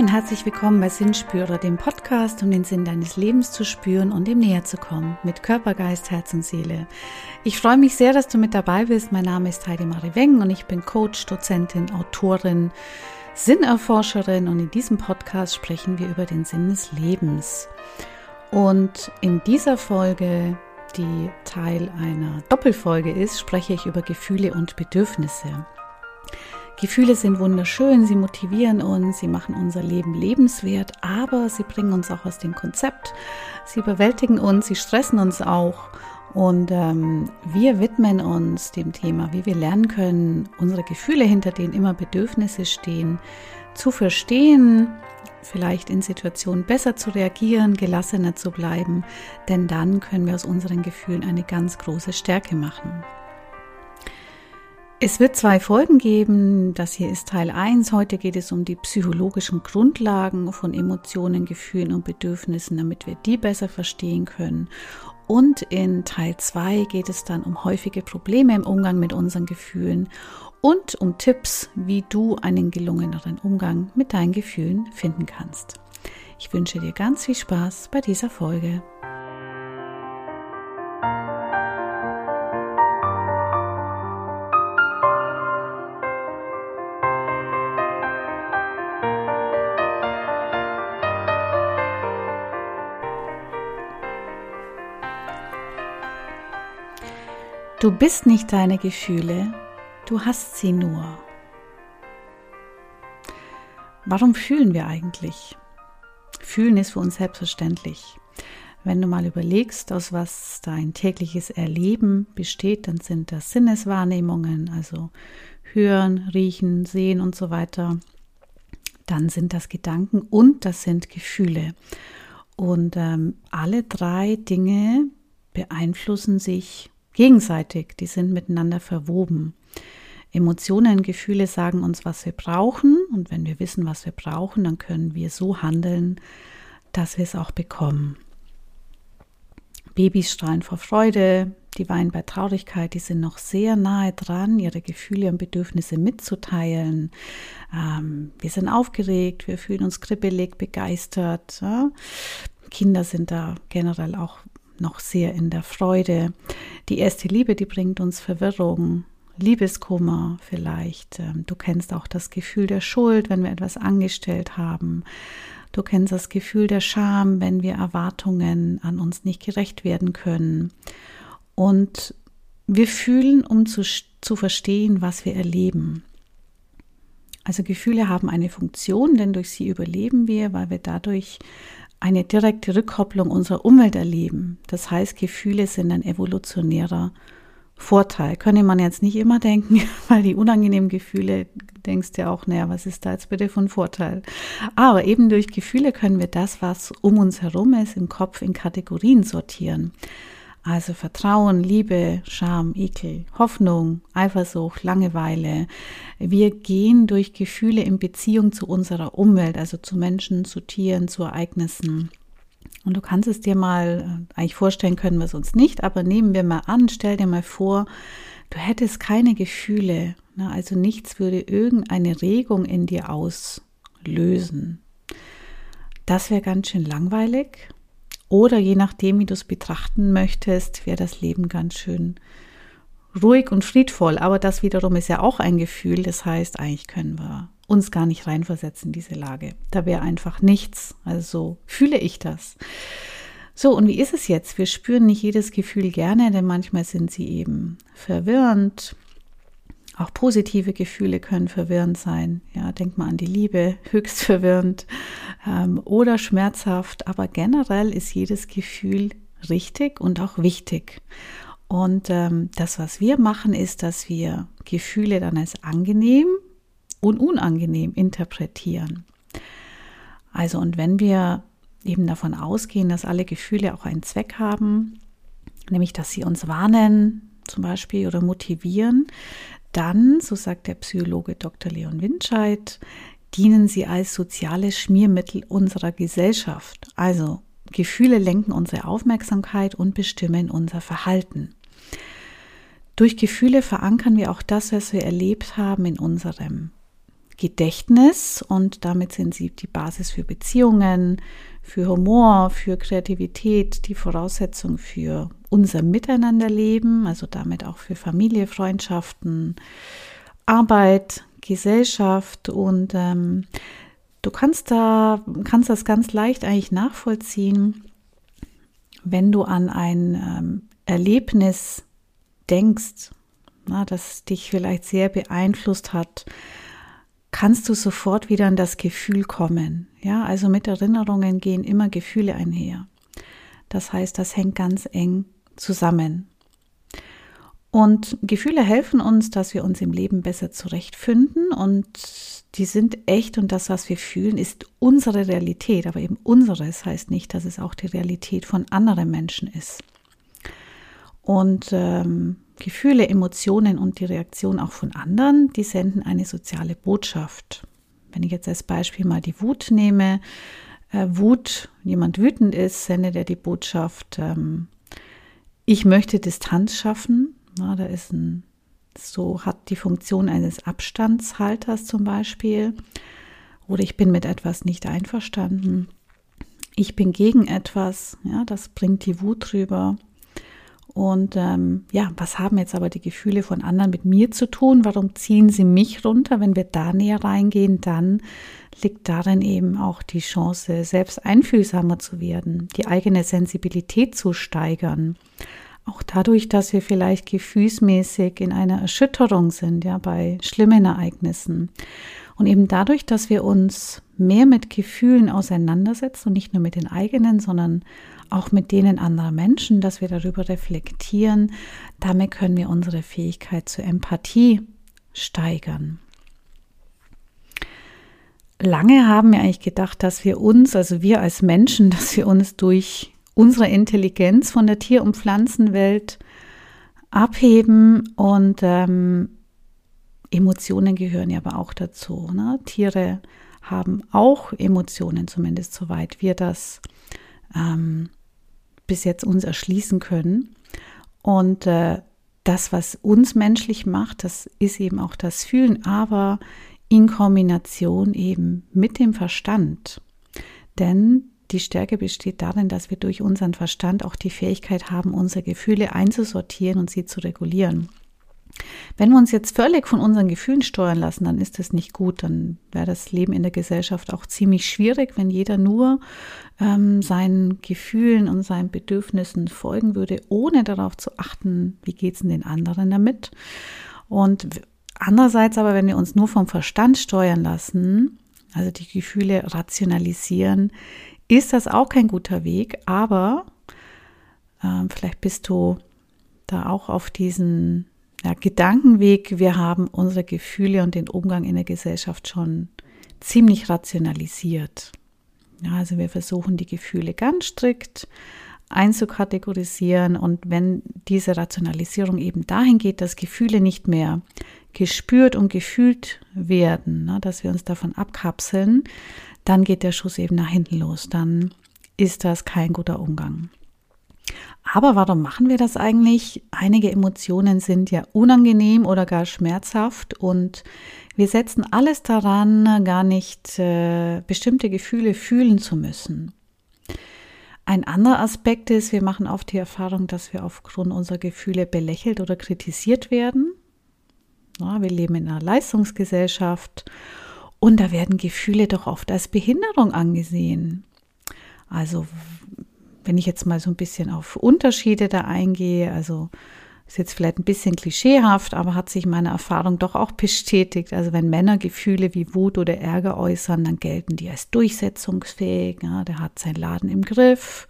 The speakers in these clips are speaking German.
und herzlich willkommen bei Sinnspürer, dem Podcast, um den Sinn deines Lebens zu spüren und ihm näher zu kommen, mit Körper, Geist, Herz und Seele. Ich freue mich sehr, dass du mit dabei bist. Mein Name ist Heidi Marie Weng und ich bin Coach, Dozentin, Autorin, Sinnerforscherin und in diesem Podcast sprechen wir über den Sinn des Lebens. Und in dieser Folge, die Teil einer Doppelfolge ist, spreche ich über Gefühle und Bedürfnisse. Gefühle sind wunderschön, sie motivieren uns, sie machen unser Leben lebenswert, aber sie bringen uns auch aus dem Konzept, sie überwältigen uns, sie stressen uns auch. Und ähm, wir widmen uns dem Thema, wie wir lernen können, unsere Gefühle, hinter denen immer Bedürfnisse stehen, zu verstehen, vielleicht in Situationen besser zu reagieren, gelassener zu bleiben, denn dann können wir aus unseren Gefühlen eine ganz große Stärke machen. Es wird zwei Folgen geben. Das hier ist Teil 1. Heute geht es um die psychologischen Grundlagen von Emotionen, Gefühlen und Bedürfnissen, damit wir die besser verstehen können. Und in Teil 2 geht es dann um häufige Probleme im Umgang mit unseren Gefühlen und um Tipps, wie du einen gelungeneren Umgang mit deinen Gefühlen finden kannst. Ich wünsche dir ganz viel Spaß bei dieser Folge. Du bist nicht deine Gefühle, du hast sie nur. Warum fühlen wir eigentlich? Fühlen ist für uns selbstverständlich. Wenn du mal überlegst, aus was dein tägliches Erleben besteht, dann sind das Sinneswahrnehmungen, also Hören, Riechen, Sehen und so weiter. Dann sind das Gedanken und das sind Gefühle. Und ähm, alle drei Dinge beeinflussen sich gegenseitig, die sind miteinander verwoben. Emotionen, Gefühle sagen uns, was wir brauchen und wenn wir wissen, was wir brauchen, dann können wir so handeln, dass wir es auch bekommen. Babys strahlen vor Freude, die weinen bei Traurigkeit, die sind noch sehr nahe dran, ihre Gefühle und Bedürfnisse mitzuteilen. Ähm, wir sind aufgeregt, wir fühlen uns kribbelig, begeistert. Ja? Kinder sind da generell auch noch sehr in der Freude. Die erste Liebe, die bringt uns Verwirrung, Liebeskummer vielleicht. Ähm, du kennst auch das Gefühl der Schuld, wenn wir etwas angestellt haben. Du kennst das Gefühl der Scham, wenn wir Erwartungen an uns nicht gerecht werden können. Und wir fühlen, um zu, zu verstehen, was wir erleben. Also Gefühle haben eine Funktion, denn durch sie überleben wir, weil wir dadurch eine direkte Rückkopplung unserer Umwelt erleben. Das heißt, Gefühle sind ein evolutionärer Vorteil. Könnte man jetzt nicht immer denken, weil die unangenehmen Gefühle denkst ja auch, naja, was ist da jetzt bitte von Vorteil? Aber eben durch Gefühle können wir das, was um uns herum ist, im Kopf in Kategorien sortieren. Also Vertrauen, Liebe, Scham, Ekel, Hoffnung, Eifersucht, Langeweile. Wir gehen durch Gefühle in Beziehung zu unserer Umwelt, also zu Menschen, zu Tieren, zu Ereignissen. Und du kannst es dir mal äh, eigentlich vorstellen, können wir es uns nicht, aber nehmen wir mal an, stell dir mal vor, du hättest keine Gefühle, ne? also nichts würde irgendeine Regung in dir auslösen. Das wäre ganz schön langweilig oder je nachdem, wie du es betrachten möchtest, wäre das Leben ganz schön ruhig und friedvoll. Aber das wiederum ist ja auch ein Gefühl. Das heißt, eigentlich können wir uns gar nicht reinversetzen in diese Lage. Da wäre einfach nichts. Also so fühle ich das. So, und wie ist es jetzt? Wir spüren nicht jedes Gefühl gerne, denn manchmal sind sie eben verwirrend, auch positive Gefühle können verwirrend sein. Ja, denk mal an die Liebe, höchst verwirrend ähm, oder schmerzhaft. Aber generell ist jedes Gefühl richtig und auch wichtig. Und ähm, das, was wir machen, ist, dass wir Gefühle dann als angenehm und unangenehm interpretieren. Also, und wenn wir eben davon ausgehen, dass alle Gefühle auch einen Zweck haben, nämlich dass sie uns warnen, zum Beispiel oder motivieren, dann, so sagt der Psychologe Dr. Leon Winscheid, dienen sie als soziales Schmiermittel unserer Gesellschaft. Also Gefühle lenken unsere Aufmerksamkeit und bestimmen unser Verhalten. Durch Gefühle verankern wir auch das, was wir erlebt haben in unserem Gedächtnis und damit sind sie die Basis für Beziehungen, für Humor, für Kreativität, die Voraussetzung für unser Miteinanderleben, also damit auch für Familie, Freundschaften, Arbeit, Gesellschaft. Und ähm, du kannst da kannst das ganz leicht eigentlich nachvollziehen, wenn du an ein ähm, Erlebnis denkst, na, das dich vielleicht sehr beeinflusst hat, kannst du sofort wieder an das Gefühl kommen. Ja, also mit Erinnerungen gehen immer Gefühle einher. Das heißt, das hängt ganz eng zusammen. Und Gefühle helfen uns, dass wir uns im Leben besser zurechtfinden und die sind echt und das, was wir fühlen, ist unsere Realität, aber eben unseres heißt nicht, dass es auch die Realität von anderen Menschen ist. Und ähm, Gefühle, Emotionen und die Reaktion auch von anderen, die senden eine soziale Botschaft. Wenn ich jetzt als Beispiel mal die Wut nehme, äh, Wut, jemand wütend ist, sendet er die Botschaft, ähm, ich möchte Distanz schaffen. Na, da ist ein, so hat die Funktion eines Abstandshalters zum Beispiel. Oder ich bin mit etwas nicht einverstanden. Ich bin gegen etwas. Ja, das bringt die Wut rüber. Und ähm, ja, was haben jetzt aber die Gefühle von anderen mit mir zu tun? Warum ziehen sie mich runter? Wenn wir da näher reingehen, dann liegt darin eben auch die Chance, selbst einfühlsamer zu werden, die eigene Sensibilität zu steigern. Auch dadurch, dass wir vielleicht gefühlsmäßig in einer Erschütterung sind, ja, bei schlimmen Ereignissen. Und eben dadurch, dass wir uns mehr mit Gefühlen auseinandersetzen und nicht nur mit den eigenen, sondern auch mit denen anderer Menschen, dass wir darüber reflektieren, damit können wir unsere Fähigkeit zur Empathie steigern. Lange haben wir eigentlich gedacht, dass wir uns, also wir als Menschen, dass wir uns durch unsere Intelligenz von der Tier- und Pflanzenwelt abheben und ähm, Emotionen gehören ja aber auch dazu. Ne? Tiere haben auch Emotionen, zumindest soweit wir das ähm, bis jetzt uns erschließen können. Und äh, das, was uns menschlich macht, das ist eben auch das Fühlen, aber in Kombination eben mit dem Verstand. Denn die Stärke besteht darin, dass wir durch unseren Verstand auch die Fähigkeit haben, unsere Gefühle einzusortieren und sie zu regulieren. Wenn wir uns jetzt völlig von unseren Gefühlen steuern lassen, dann ist das nicht gut. Dann wäre das Leben in der Gesellschaft auch ziemlich schwierig, wenn jeder nur ähm, seinen Gefühlen und seinen Bedürfnissen folgen würde, ohne darauf zu achten, wie geht es den anderen damit. Und andererseits aber, wenn wir uns nur vom Verstand steuern lassen, also die Gefühle rationalisieren, ist das auch kein guter Weg. Aber äh, vielleicht bist du da auch auf diesen ja, Gedankenweg. Wir haben unsere Gefühle und den Umgang in der Gesellschaft schon ziemlich rationalisiert. Ja, also wir versuchen die Gefühle ganz strikt einzukategorisieren und wenn diese Rationalisierung eben dahin geht, dass Gefühle nicht mehr gespürt und gefühlt werden, ne, dass wir uns davon abkapseln, dann geht der Schuss eben nach hinten los. Dann ist das kein guter Umgang. Aber warum machen wir das eigentlich? Einige Emotionen sind ja unangenehm oder gar schmerzhaft und wir setzen alles daran, gar nicht äh, bestimmte Gefühle fühlen zu müssen. Ein anderer Aspekt ist, wir machen oft die Erfahrung, dass wir aufgrund unserer Gefühle belächelt oder kritisiert werden. Ja, wir leben in einer Leistungsgesellschaft und da werden Gefühle doch oft als Behinderung angesehen. Also wenn ich jetzt mal so ein bisschen auf Unterschiede da eingehe, also ist jetzt vielleicht ein bisschen klischeehaft, aber hat sich meine Erfahrung doch auch bestätigt. Also wenn Männer Gefühle wie Wut oder Ärger äußern, dann gelten die als durchsetzungsfähig. Ja, der hat seinen Laden im Griff,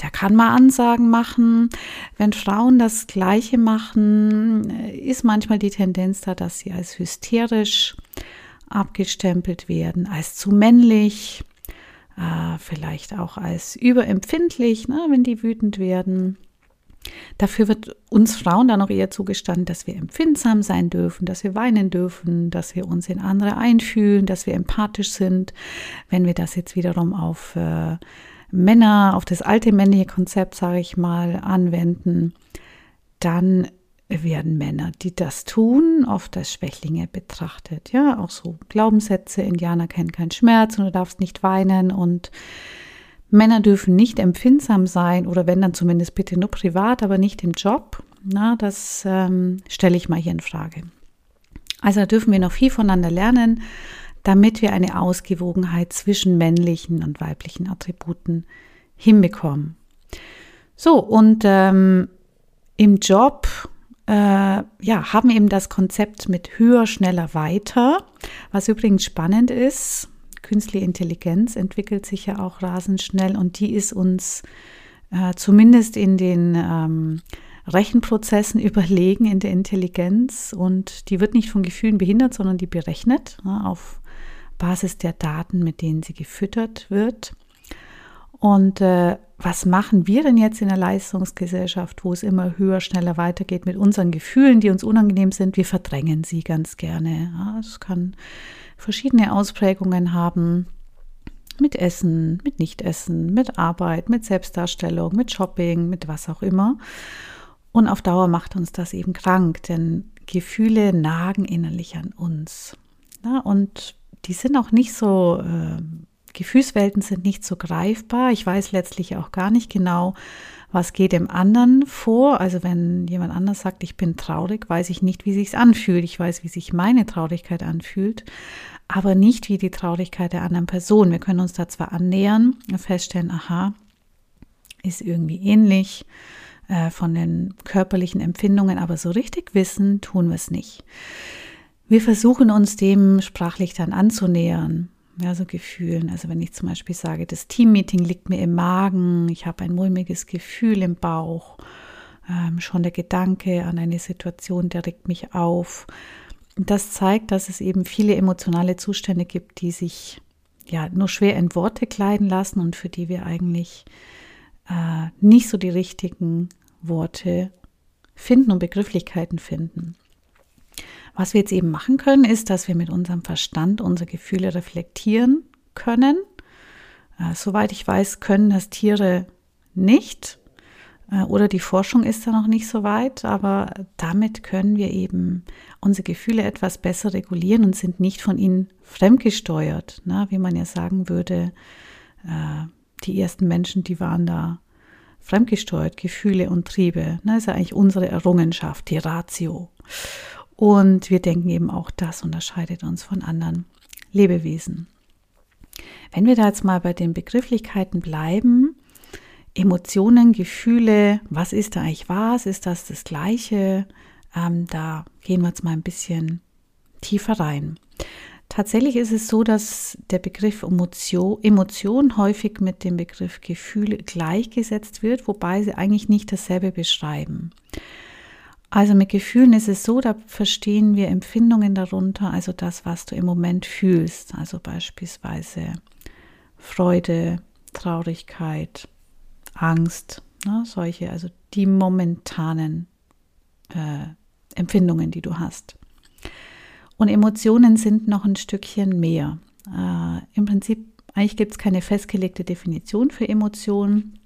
der kann mal Ansagen machen. Wenn Frauen das Gleiche machen, ist manchmal die Tendenz da, dass sie als hysterisch abgestempelt werden, als zu männlich äh, vielleicht auch als überempfindlich, ne, wenn die wütend werden. Dafür wird uns Frauen dann auch eher zugestanden, dass wir empfindsam sein dürfen, dass wir weinen dürfen, dass wir uns in andere einfühlen, dass wir empathisch sind. Wenn wir das jetzt wiederum auf äh, Männer, auf das alte männliche Konzept, sage ich mal, anwenden, dann werden Männer, die das tun, oft als Schwächlinge betrachtet. Ja, auch so Glaubenssätze, Indianer kennen keinen Schmerz und du darfst nicht weinen und Männer dürfen nicht empfindsam sein oder wenn dann zumindest bitte nur privat, aber nicht im Job. Na, das ähm, stelle ich mal hier in Frage. Also da dürfen wir noch viel voneinander lernen, damit wir eine Ausgewogenheit zwischen männlichen und weiblichen Attributen hinbekommen. So, und ähm, im Job äh, ja, haben eben das Konzept mit höher, schneller, weiter, was übrigens spannend ist. Künstliche Intelligenz entwickelt sich ja auch rasend schnell und die ist uns äh, zumindest in den ähm, Rechenprozessen überlegen in der Intelligenz und die wird nicht von Gefühlen behindert, sondern die berechnet ja, auf Basis der Daten, mit denen sie gefüttert wird. Und äh, was machen wir denn jetzt in der Leistungsgesellschaft, wo es immer höher, schneller weitergeht mit unseren Gefühlen, die uns unangenehm sind? Wir verdrängen sie ganz gerne. Ja, es kann verschiedene Ausprägungen haben. Mit Essen, mit Nichtessen, mit Arbeit, mit Selbstdarstellung, mit Shopping, mit was auch immer. Und auf Dauer macht uns das eben krank, denn Gefühle nagen innerlich an uns. Ja, und die sind auch nicht so äh, Gefühlswelten sind nicht so greifbar. Ich weiß letztlich auch gar nicht genau, was geht dem anderen vor. Also wenn jemand anders sagt, ich bin traurig, weiß ich nicht, wie sich's anfühlt. Ich weiß, wie sich meine Traurigkeit anfühlt, aber nicht wie die Traurigkeit der anderen Person. Wir können uns da zwar annähern und feststellen, aha, ist irgendwie ähnlich äh, von den körperlichen Empfindungen, aber so richtig wissen tun wir es nicht. Wir versuchen uns dem sprachlich dann anzunähern ja, so Gefühlen. Also wenn ich zum Beispiel sage, das Teammeeting liegt mir im Magen, ich habe ein mulmiges Gefühl im Bauch, ähm, schon der Gedanke an eine Situation, der regt mich auf. Das zeigt, dass es eben viele emotionale Zustände gibt, die sich ja nur schwer in Worte kleiden lassen und für die wir eigentlich äh, nicht so die richtigen Worte finden und Begrifflichkeiten finden. Was wir jetzt eben machen können, ist, dass wir mit unserem Verstand unsere Gefühle reflektieren können. Äh, soweit ich weiß, können das Tiere nicht äh, oder die Forschung ist da noch nicht so weit, aber damit können wir eben unsere Gefühle etwas besser regulieren und sind nicht von ihnen fremdgesteuert, ne? wie man ja sagen würde, äh, die ersten Menschen, die waren da fremdgesteuert, Gefühle und Triebe. Ne? Das ist ja eigentlich unsere Errungenschaft, die Ratio. Und wir denken eben auch, das unterscheidet uns von anderen Lebewesen. Wenn wir da jetzt mal bei den Begrifflichkeiten bleiben, Emotionen, Gefühle, was ist da eigentlich was? Ist das das Gleiche? Ähm, da gehen wir jetzt mal ein bisschen tiefer rein. Tatsächlich ist es so, dass der Begriff Emotion, Emotion häufig mit dem Begriff Gefühl gleichgesetzt wird, wobei sie eigentlich nicht dasselbe beschreiben. Also mit Gefühlen ist es so, da verstehen wir Empfindungen darunter, also das, was du im Moment fühlst, also beispielsweise Freude, Traurigkeit, Angst, ne, solche, also die momentanen äh, Empfindungen, die du hast. Und Emotionen sind noch ein Stückchen mehr. Äh, Im Prinzip, eigentlich gibt es keine festgelegte Definition für Emotionen.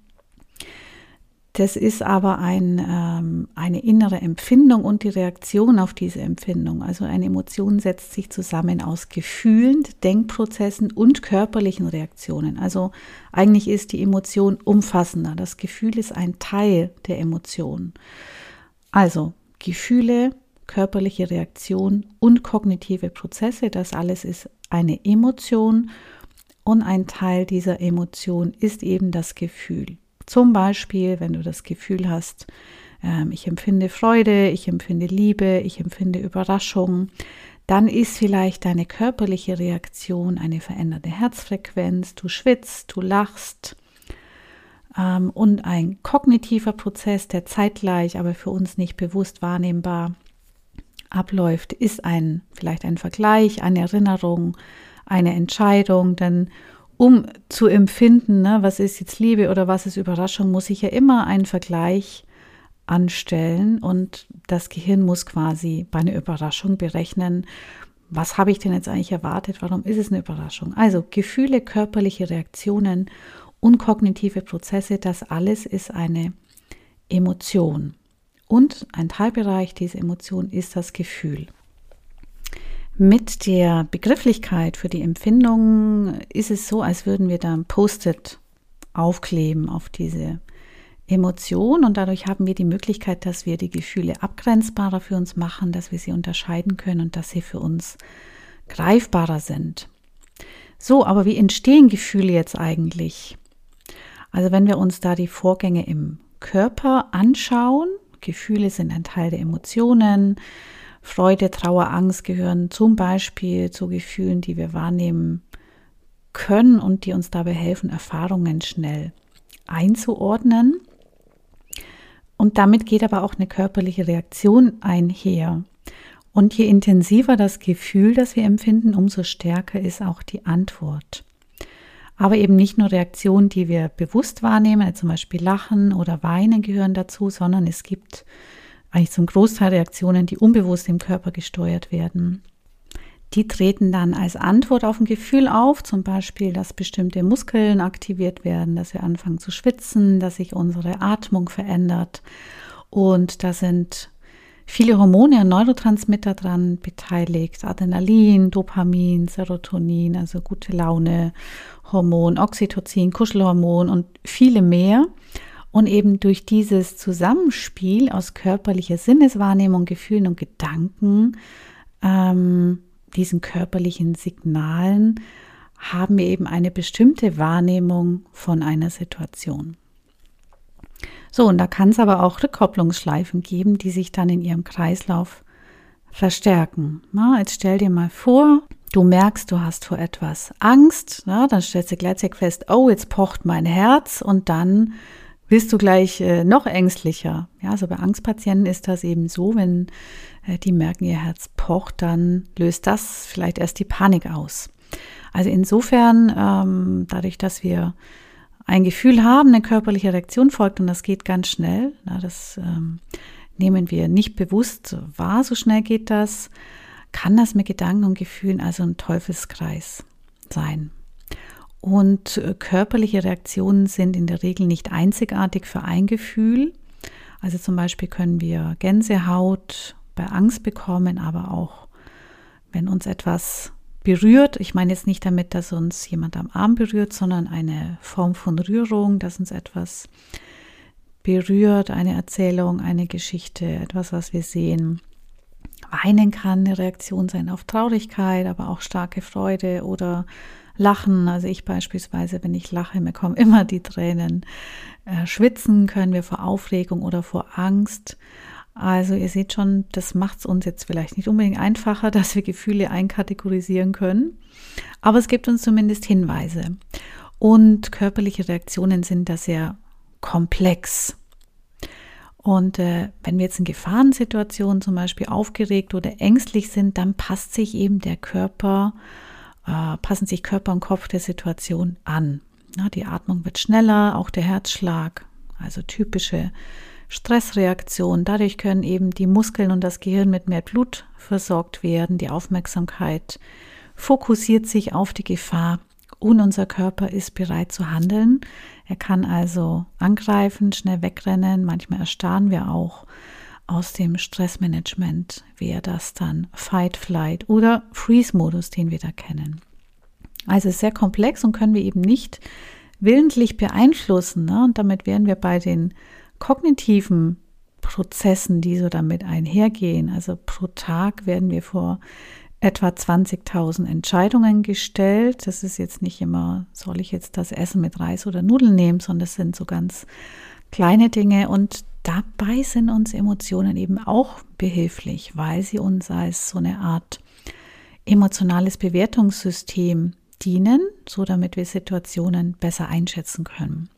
Das ist aber ein, ähm, eine innere Empfindung und die Reaktion auf diese Empfindung. Also eine Emotion setzt sich zusammen aus Gefühlen, Denkprozessen und körperlichen Reaktionen. Also eigentlich ist die Emotion umfassender. Das Gefühl ist ein Teil der Emotion. Also Gefühle, körperliche Reaktion und kognitive Prozesse, das alles ist eine Emotion und ein Teil dieser Emotion ist eben das Gefühl. Zum Beispiel, wenn du das Gefühl hast, ähm, ich empfinde Freude, ich empfinde Liebe, ich empfinde Überraschung, dann ist vielleicht deine körperliche Reaktion eine veränderte Herzfrequenz, du schwitzt, du lachst. Ähm, und ein kognitiver Prozess, der zeitgleich, aber für uns nicht bewusst wahrnehmbar abläuft, ist ein vielleicht ein Vergleich, eine Erinnerung, eine Entscheidung, denn um zu empfinden, ne, was ist jetzt Liebe oder was ist Überraschung, muss ich ja immer einen Vergleich anstellen und das Gehirn muss quasi bei einer Überraschung berechnen, was habe ich denn jetzt eigentlich erwartet, warum ist es eine Überraschung. Also Gefühle, körperliche Reaktionen und kognitive Prozesse, das alles ist eine Emotion. Und ein Teilbereich dieser Emotion ist das Gefühl. Mit der Begrifflichkeit für die Empfindung ist es so, als würden wir da ein Post-it aufkleben auf diese Emotion und dadurch haben wir die Möglichkeit, dass wir die Gefühle abgrenzbarer für uns machen, dass wir sie unterscheiden können und dass sie für uns greifbarer sind. So, aber wie entstehen Gefühle jetzt eigentlich? Also wenn wir uns da die Vorgänge im Körper anschauen, Gefühle sind ein Teil der Emotionen, Freude, Trauer, Angst gehören zum Beispiel zu Gefühlen, die wir wahrnehmen können und die uns dabei helfen, Erfahrungen schnell einzuordnen. Und damit geht aber auch eine körperliche Reaktion einher. Und je intensiver das Gefühl, das wir empfinden, umso stärker ist auch die Antwort. Aber eben nicht nur Reaktionen, die wir bewusst wahrnehmen, also zum Beispiel Lachen oder Weinen gehören dazu, sondern es gibt eigentlich zum Großteil Reaktionen, die unbewusst im Körper gesteuert werden. Die treten dann als Antwort auf ein Gefühl auf, zum Beispiel, dass bestimmte Muskeln aktiviert werden, dass wir anfangen zu schwitzen, dass sich unsere Atmung verändert. Und da sind viele Hormone und Neurotransmitter dran beteiligt. Adrenalin, Dopamin, Serotonin, also gute Laune, Hormon, Oxytocin, Kuschelhormon und viele mehr. Und eben durch dieses Zusammenspiel aus körperlicher Sinneswahrnehmung, Gefühlen und Gedanken, ähm, diesen körperlichen Signalen, haben wir eben eine bestimmte Wahrnehmung von einer Situation. So, und da kann es aber auch Rückkopplungsschleifen geben, die sich dann in ihrem Kreislauf verstärken. Na, jetzt stell dir mal vor, du merkst, du hast vor etwas Angst, na, dann stellst du gleichzeitig fest, oh, jetzt pocht mein Herz und dann bist du gleich äh, noch ängstlicher. Ja, also bei Angstpatienten ist das eben so, wenn äh, die merken, ihr Herz pocht, dann löst das vielleicht erst die Panik aus. Also insofern, ähm, dadurch, dass wir ein Gefühl haben, eine körperliche Reaktion folgt und das geht ganz schnell. Na, das ähm, nehmen wir nicht bewusst wahr, so schnell geht das, kann das mit Gedanken und Gefühlen also ein Teufelskreis sein. Und äh, körperliche Reaktionen sind in der Regel nicht einzigartig für ein Gefühl. Also zum Beispiel können wir Gänsehaut bei Angst bekommen, aber auch wenn uns etwas berührt. Ich meine jetzt nicht damit, dass uns jemand am Arm berührt, sondern eine Form von Rührung, dass uns etwas berührt, eine Erzählung, eine Geschichte, etwas, was wir sehen. Weinen kann eine Reaktion sein auf Traurigkeit, aber auch starke Freude oder Lachen. Also ich beispielsweise, wenn ich lache, mir kommen immer die Tränen. Äh, schwitzen können wir vor Aufregung oder vor Angst. Also ihr seht schon, das macht es uns jetzt vielleicht nicht unbedingt einfacher, dass wir Gefühle einkategorisieren können, aber es gibt uns zumindest Hinweise. Und körperliche Reaktionen sind da sehr komplex. Und äh, wenn wir jetzt in Gefahrensituationen zum Beispiel aufgeregt oder ängstlich sind, dann passt sich eben der Körper, äh, passen sich Körper und Kopf der Situation an. Die Atmung wird schneller, auch der Herzschlag, also typische Stressreaktion. Dadurch können eben die Muskeln und das Gehirn mit mehr Blut versorgt werden. Die Aufmerksamkeit fokussiert sich auf die Gefahr und unser Körper ist bereit zu handeln. Er kann also angreifen, schnell wegrennen. Manchmal erstarren wir auch aus dem Stressmanagement, wäre das dann Fight, Flight oder Freeze-Modus, den wir da kennen. Also sehr komplex und können wir eben nicht willentlich beeinflussen. Ne? Und damit wären wir bei den kognitiven Prozessen, die so damit einhergehen. Also pro Tag werden wir vor etwa 20.000 Entscheidungen gestellt. Das ist jetzt nicht immer, soll ich jetzt das Essen mit Reis oder Nudeln nehmen, sondern das sind so ganz kleine Dinge und dabei sind uns Emotionen eben auch behilflich, weil sie uns als so eine Art emotionales Bewertungssystem dienen, so damit wir Situationen besser einschätzen können.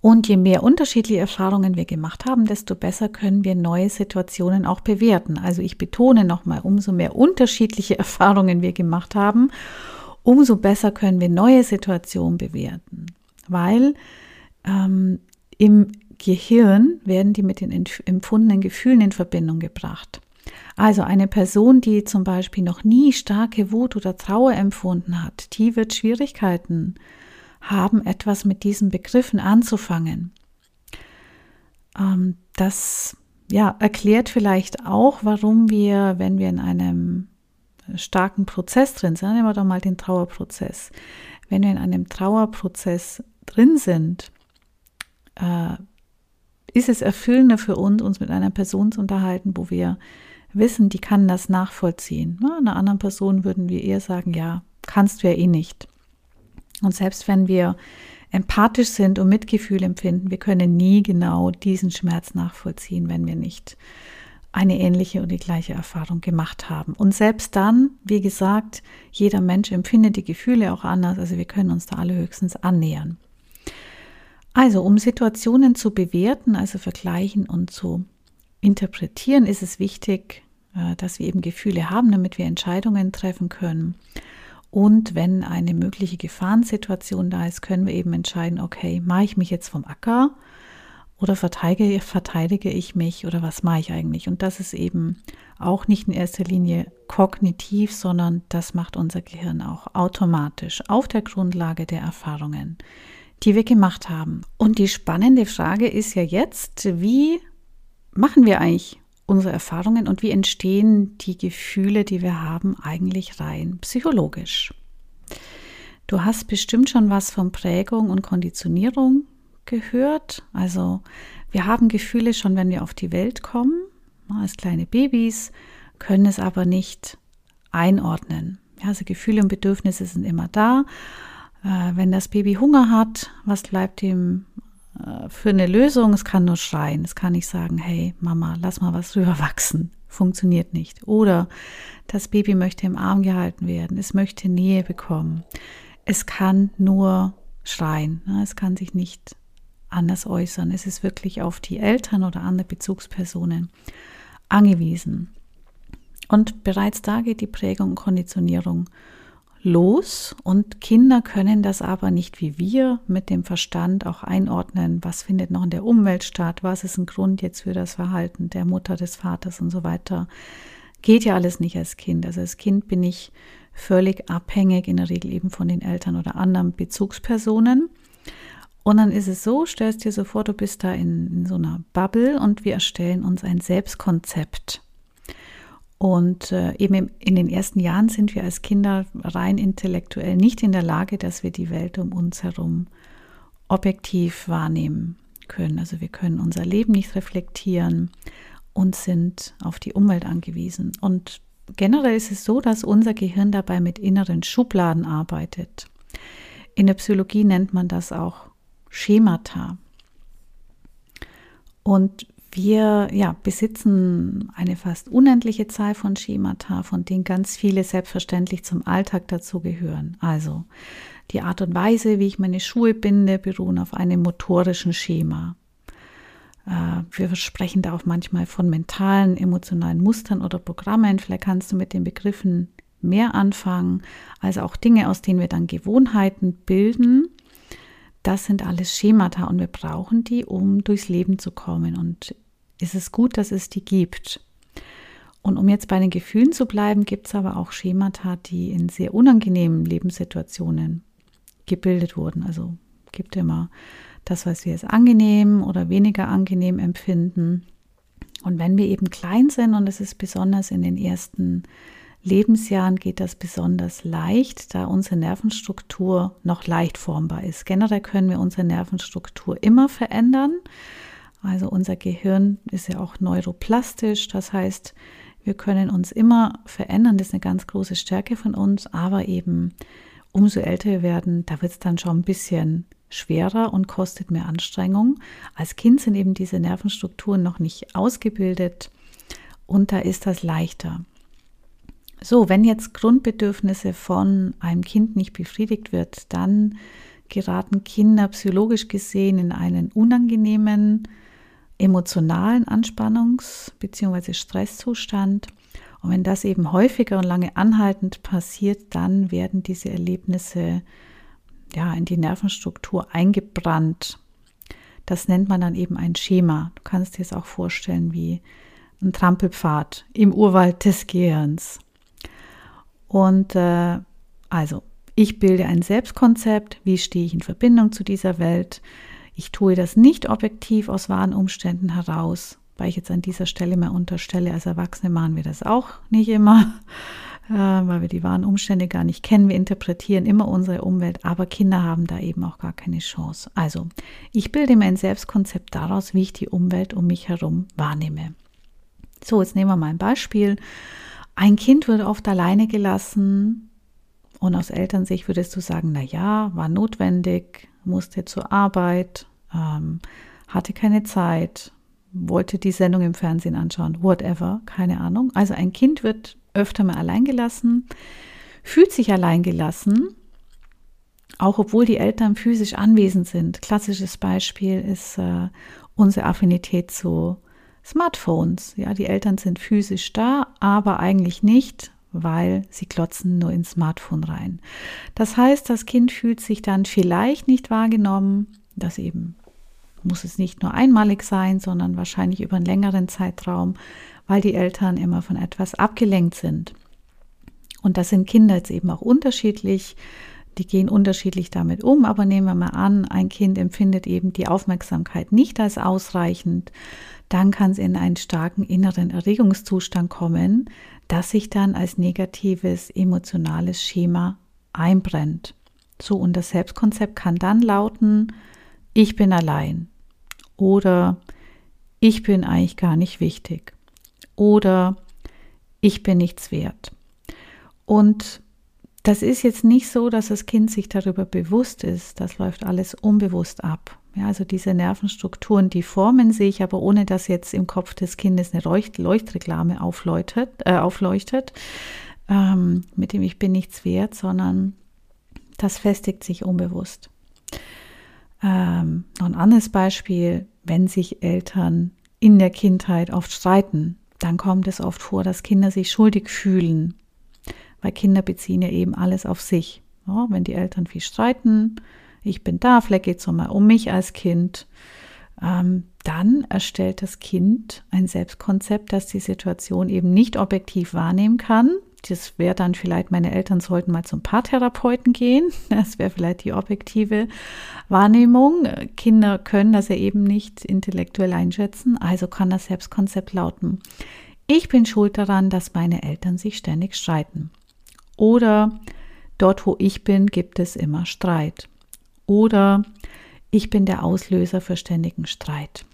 Und je mehr unterschiedliche Erfahrungen wir gemacht haben, desto besser können wir neue Situationen auch bewerten. Also ich betone nochmal, umso mehr unterschiedliche Erfahrungen wir gemacht haben, umso besser können wir neue Situationen bewerten. Weil ähm, im Gehirn werden die mit den empfundenen Gefühlen in Verbindung gebracht. Also eine Person, die zum Beispiel noch nie starke Wut oder Trauer empfunden hat, die wird Schwierigkeiten haben, etwas mit diesen Begriffen anzufangen. Ähm, das ja, erklärt vielleicht auch, warum wir, wenn wir in einem starken Prozess drin sind, nehmen wir doch mal den Trauerprozess, wenn wir in einem Trauerprozess drin sind, äh, ist es erfüllender für uns, uns mit einer Person zu unterhalten, wo wir wissen, die kann das nachvollziehen. Na, einer anderen Person würden wir eher sagen, ja, kannst du ja eh nicht. Und selbst wenn wir empathisch sind und Mitgefühl empfinden, wir können nie genau diesen Schmerz nachvollziehen, wenn wir nicht eine ähnliche oder die gleiche Erfahrung gemacht haben. Und selbst dann, wie gesagt, jeder Mensch empfindet die Gefühle auch anders, also wir können uns da alle höchstens annähern. Also, um Situationen zu bewerten, also vergleichen und zu interpretieren, ist es wichtig, äh, dass wir eben Gefühle haben, damit wir Entscheidungen treffen können. Und wenn eine mögliche Gefahrensituation da ist, können wir eben entscheiden, okay, mache ich mich jetzt vom Acker oder verteidige, verteidige ich mich oder was mache ich eigentlich? Und das ist eben auch nicht in erster Linie kognitiv, sondern das macht unser Gehirn auch automatisch auf der Grundlage der Erfahrungen, die wir gemacht haben. Und die spannende Frage ist ja jetzt, wie machen wir eigentlich unsere Erfahrungen und wie entstehen die Gefühle, die wir haben, eigentlich rein psychologisch? Du hast bestimmt schon was von Prägung und Konditionierung gehört. Also wir haben Gefühle schon, wenn wir auf die Welt kommen, als kleine Babys, können es aber nicht einordnen. Also Gefühle und Bedürfnisse sind immer da wenn das Baby Hunger hat, was bleibt ihm äh, für eine Lösung? Es kann nur schreien. Es kann nicht sagen, hey Mama, lass mal was drüber wachsen. Funktioniert nicht. Oder das Baby möchte im Arm gehalten werden. Es möchte Nähe bekommen. Es kann nur schreien. Ne? Es kann sich nicht anders äußern. Es ist wirklich auf die Eltern oder andere Bezugspersonen angewiesen. Und bereits da geht die Prägung und Konditionierung los und Kinder können das aber nicht wie wir mit dem Verstand auch einordnen, was findet noch in der Umwelt statt, was ist ein Grund jetzt für das Verhalten der Mutter, des Vaters und so weiter. Geht ja alles nicht als Kind. Also als Kind bin ich völlig abhängig, in der Regel eben von den Eltern oder anderen Bezugspersonen. Und dann ist es so, stellst dir so vor, du bist da in, in so einer Bubble und wir erstellen uns ein Selbstkonzept. Und äh, eben in den ersten Jahren sind wir als Kinder rein intellektuell nicht in der Lage, dass wir die Welt um uns herum objektiv wahrnehmen können. Also wir können unser Leben nicht reflektieren und sind auf die Umwelt angewiesen. Und generell ist es so, dass unser Gehirn dabei mit inneren Schubladen arbeitet. In der Psychologie nennt man das auch Schemata. Und wir ja, besitzen eine fast unendliche Zahl von Schemata, von denen ganz viele selbstverständlich zum Alltag dazugehören. Also die Art und Weise, wie ich meine Schuhe binde, beruhen auf einem motorischen Schema. Äh, wir sprechen da auch manchmal von mentalen, emotionalen Mustern oder Programmen. Vielleicht kannst du mit den Begriffen mehr anfangen. Also auch Dinge, aus denen wir dann Gewohnheiten bilden. Das sind alles Schemata und wir brauchen die, um durchs Leben zu kommen. Und ist es gut, dass es die gibt. Und um jetzt bei den Gefühlen zu bleiben, gibt es aber auch Schemata, die in sehr unangenehmen Lebenssituationen gebildet wurden. Also gibt immer das, was wir als angenehm oder weniger angenehm empfinden. Und wenn wir eben klein sind, und es ist besonders in den ersten Lebensjahren, geht das besonders leicht, da unsere Nervenstruktur noch leicht formbar ist. Generell können wir unsere Nervenstruktur immer verändern. Also unser Gehirn ist ja auch neuroplastisch, das heißt, wir können uns immer verändern, das ist eine ganz große Stärke von uns, aber eben umso älter wir werden, da wird es dann schon ein bisschen schwerer und kostet mehr Anstrengung. Als Kind sind eben diese Nervenstrukturen noch nicht ausgebildet und da ist das leichter. So, wenn jetzt Grundbedürfnisse von einem Kind nicht befriedigt wird, dann geraten Kinder psychologisch gesehen in einen unangenehmen emotionalen Anspannungs- bzw. Stresszustand. Und wenn das eben häufiger und lange anhaltend passiert, dann werden diese Erlebnisse ja in die Nervenstruktur eingebrannt. Das nennt man dann eben ein Schema. Du kannst dir es auch vorstellen wie ein Trampelpfad im Urwald des Gehirns. Und äh, also, ich bilde ein Selbstkonzept, wie stehe ich in Verbindung zu dieser Welt, ich tue das nicht objektiv aus wahren Umständen heraus, weil ich jetzt an dieser Stelle mal unterstelle, als Erwachsene machen wir das auch nicht immer, äh, weil wir die wahren Umstände gar nicht kennen. Wir interpretieren immer unsere Umwelt, aber Kinder haben da eben auch gar keine Chance. Also, ich bilde mein Selbstkonzept daraus, wie ich die Umwelt um mich herum wahrnehme. So, jetzt nehmen wir mal ein Beispiel. Ein Kind wird oft alleine gelassen und aus Elternsicht würdest du sagen, na ja, war notwendig, musste zur Arbeit, ähm, hatte keine Zeit, wollte die Sendung im Fernsehen anschauen, whatever, keine Ahnung. Also ein Kind wird öfter mal alleingelassen, fühlt sich alleingelassen, auch obwohl die Eltern physisch anwesend sind. Klassisches Beispiel ist äh, unsere Affinität zu Smartphones. Ja, die Eltern sind physisch da, aber eigentlich nicht, weil sie klotzen nur ins Smartphone rein. Das heißt, das Kind fühlt sich dann vielleicht nicht wahrgenommen, das eben muss es nicht nur einmalig sein, sondern wahrscheinlich über einen längeren Zeitraum, weil die Eltern immer von etwas abgelenkt sind. Und das sind Kinder jetzt eben auch unterschiedlich. Die gehen unterschiedlich damit um, aber nehmen wir mal an, ein Kind empfindet eben die Aufmerksamkeit nicht als ausreichend, dann kann es in einen starken inneren Erregungszustand kommen, das sich dann als negatives emotionales Schema einbrennt. So, und das Selbstkonzept kann dann lauten, ich bin allein oder ich bin eigentlich gar nicht wichtig oder ich bin nichts wert. Und das ist jetzt nicht so, dass das Kind sich darüber bewusst ist, das läuft alles unbewusst ab. Ja, also diese Nervenstrukturen, die formen sich, aber ohne dass jetzt im Kopf des Kindes eine Leucht Leuchtreklame aufleuchtet, äh, aufleuchtet ähm, mit dem Ich bin nichts wert, sondern das festigt sich unbewusst. Ähm, noch ein anderes Beispiel, wenn sich Eltern in der Kindheit oft streiten, dann kommt es oft vor, dass Kinder sich schuldig fühlen, weil Kinder beziehen ja eben alles auf sich. Ja, wenn die Eltern viel streiten, ich bin da, vielleicht geht es mal um mich als Kind, ähm, dann erstellt das Kind ein Selbstkonzept, das die Situation eben nicht objektiv wahrnehmen kann. Das wäre dann vielleicht, meine Eltern sollten mal zum Paartherapeuten gehen. Das wäre vielleicht die objektive Wahrnehmung. Kinder können das ja eben nicht intellektuell einschätzen, also kann das Selbstkonzept lauten. Ich bin schuld daran, dass meine Eltern sich ständig streiten. Oder dort, wo ich bin, gibt es immer Streit. Oder ich bin der Auslöser für ständigen Streit.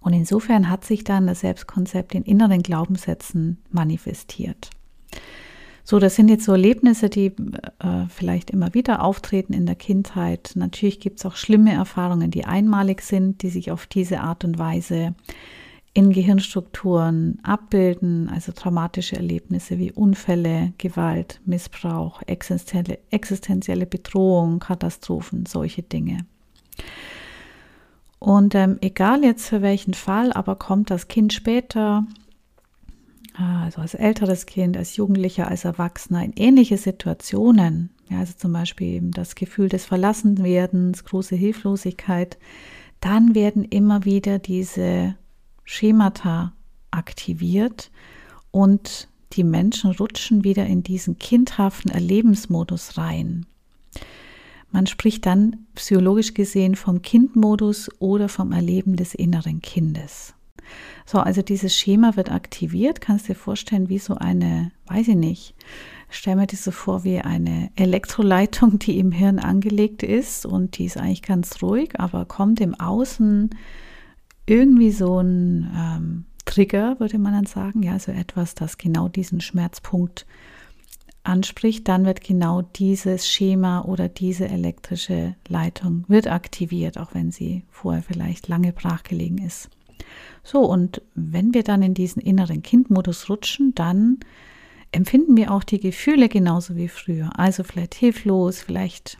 Und insofern hat sich dann das Selbstkonzept in inneren Glaubenssätzen manifestiert. So, das sind jetzt so Erlebnisse, die äh, vielleicht immer wieder auftreten in der Kindheit. Natürlich gibt es auch schlimme Erfahrungen, die einmalig sind, die sich auf diese Art und Weise in Gehirnstrukturen abbilden, also traumatische Erlebnisse wie Unfälle, Gewalt, Missbrauch, existenzielle, existenzielle Bedrohung, Katastrophen, solche Dinge. Und ähm, egal jetzt für welchen Fall, aber kommt das Kind später, äh, also als älteres Kind, als Jugendlicher, als Erwachsener in ähnliche Situationen, ja, also zum Beispiel eben das Gefühl des Verlassenwerdens, große Hilflosigkeit, dann werden immer wieder diese Schemata aktiviert und die Menschen rutschen wieder in diesen kindhaften Erlebensmodus rein. Man spricht dann psychologisch gesehen vom Kindmodus oder vom Erleben des inneren Kindes. So, also dieses Schema wird aktiviert. Kannst dir vorstellen, wie so eine, weiß ich nicht, stell mir das so vor wie eine Elektroleitung, die im Hirn angelegt ist und die ist eigentlich ganz ruhig, aber kommt im Außen irgendwie so ein ähm, Trigger, würde man dann sagen, ja, so etwas, das genau diesen Schmerzpunkt anspricht, dann wird genau dieses Schema oder diese elektrische Leitung wird aktiviert, auch wenn sie vorher vielleicht lange brachgelegen ist. So, und wenn wir dann in diesen inneren Kindmodus rutschen, dann empfinden wir auch die Gefühle genauso wie früher. Also vielleicht hilflos, vielleicht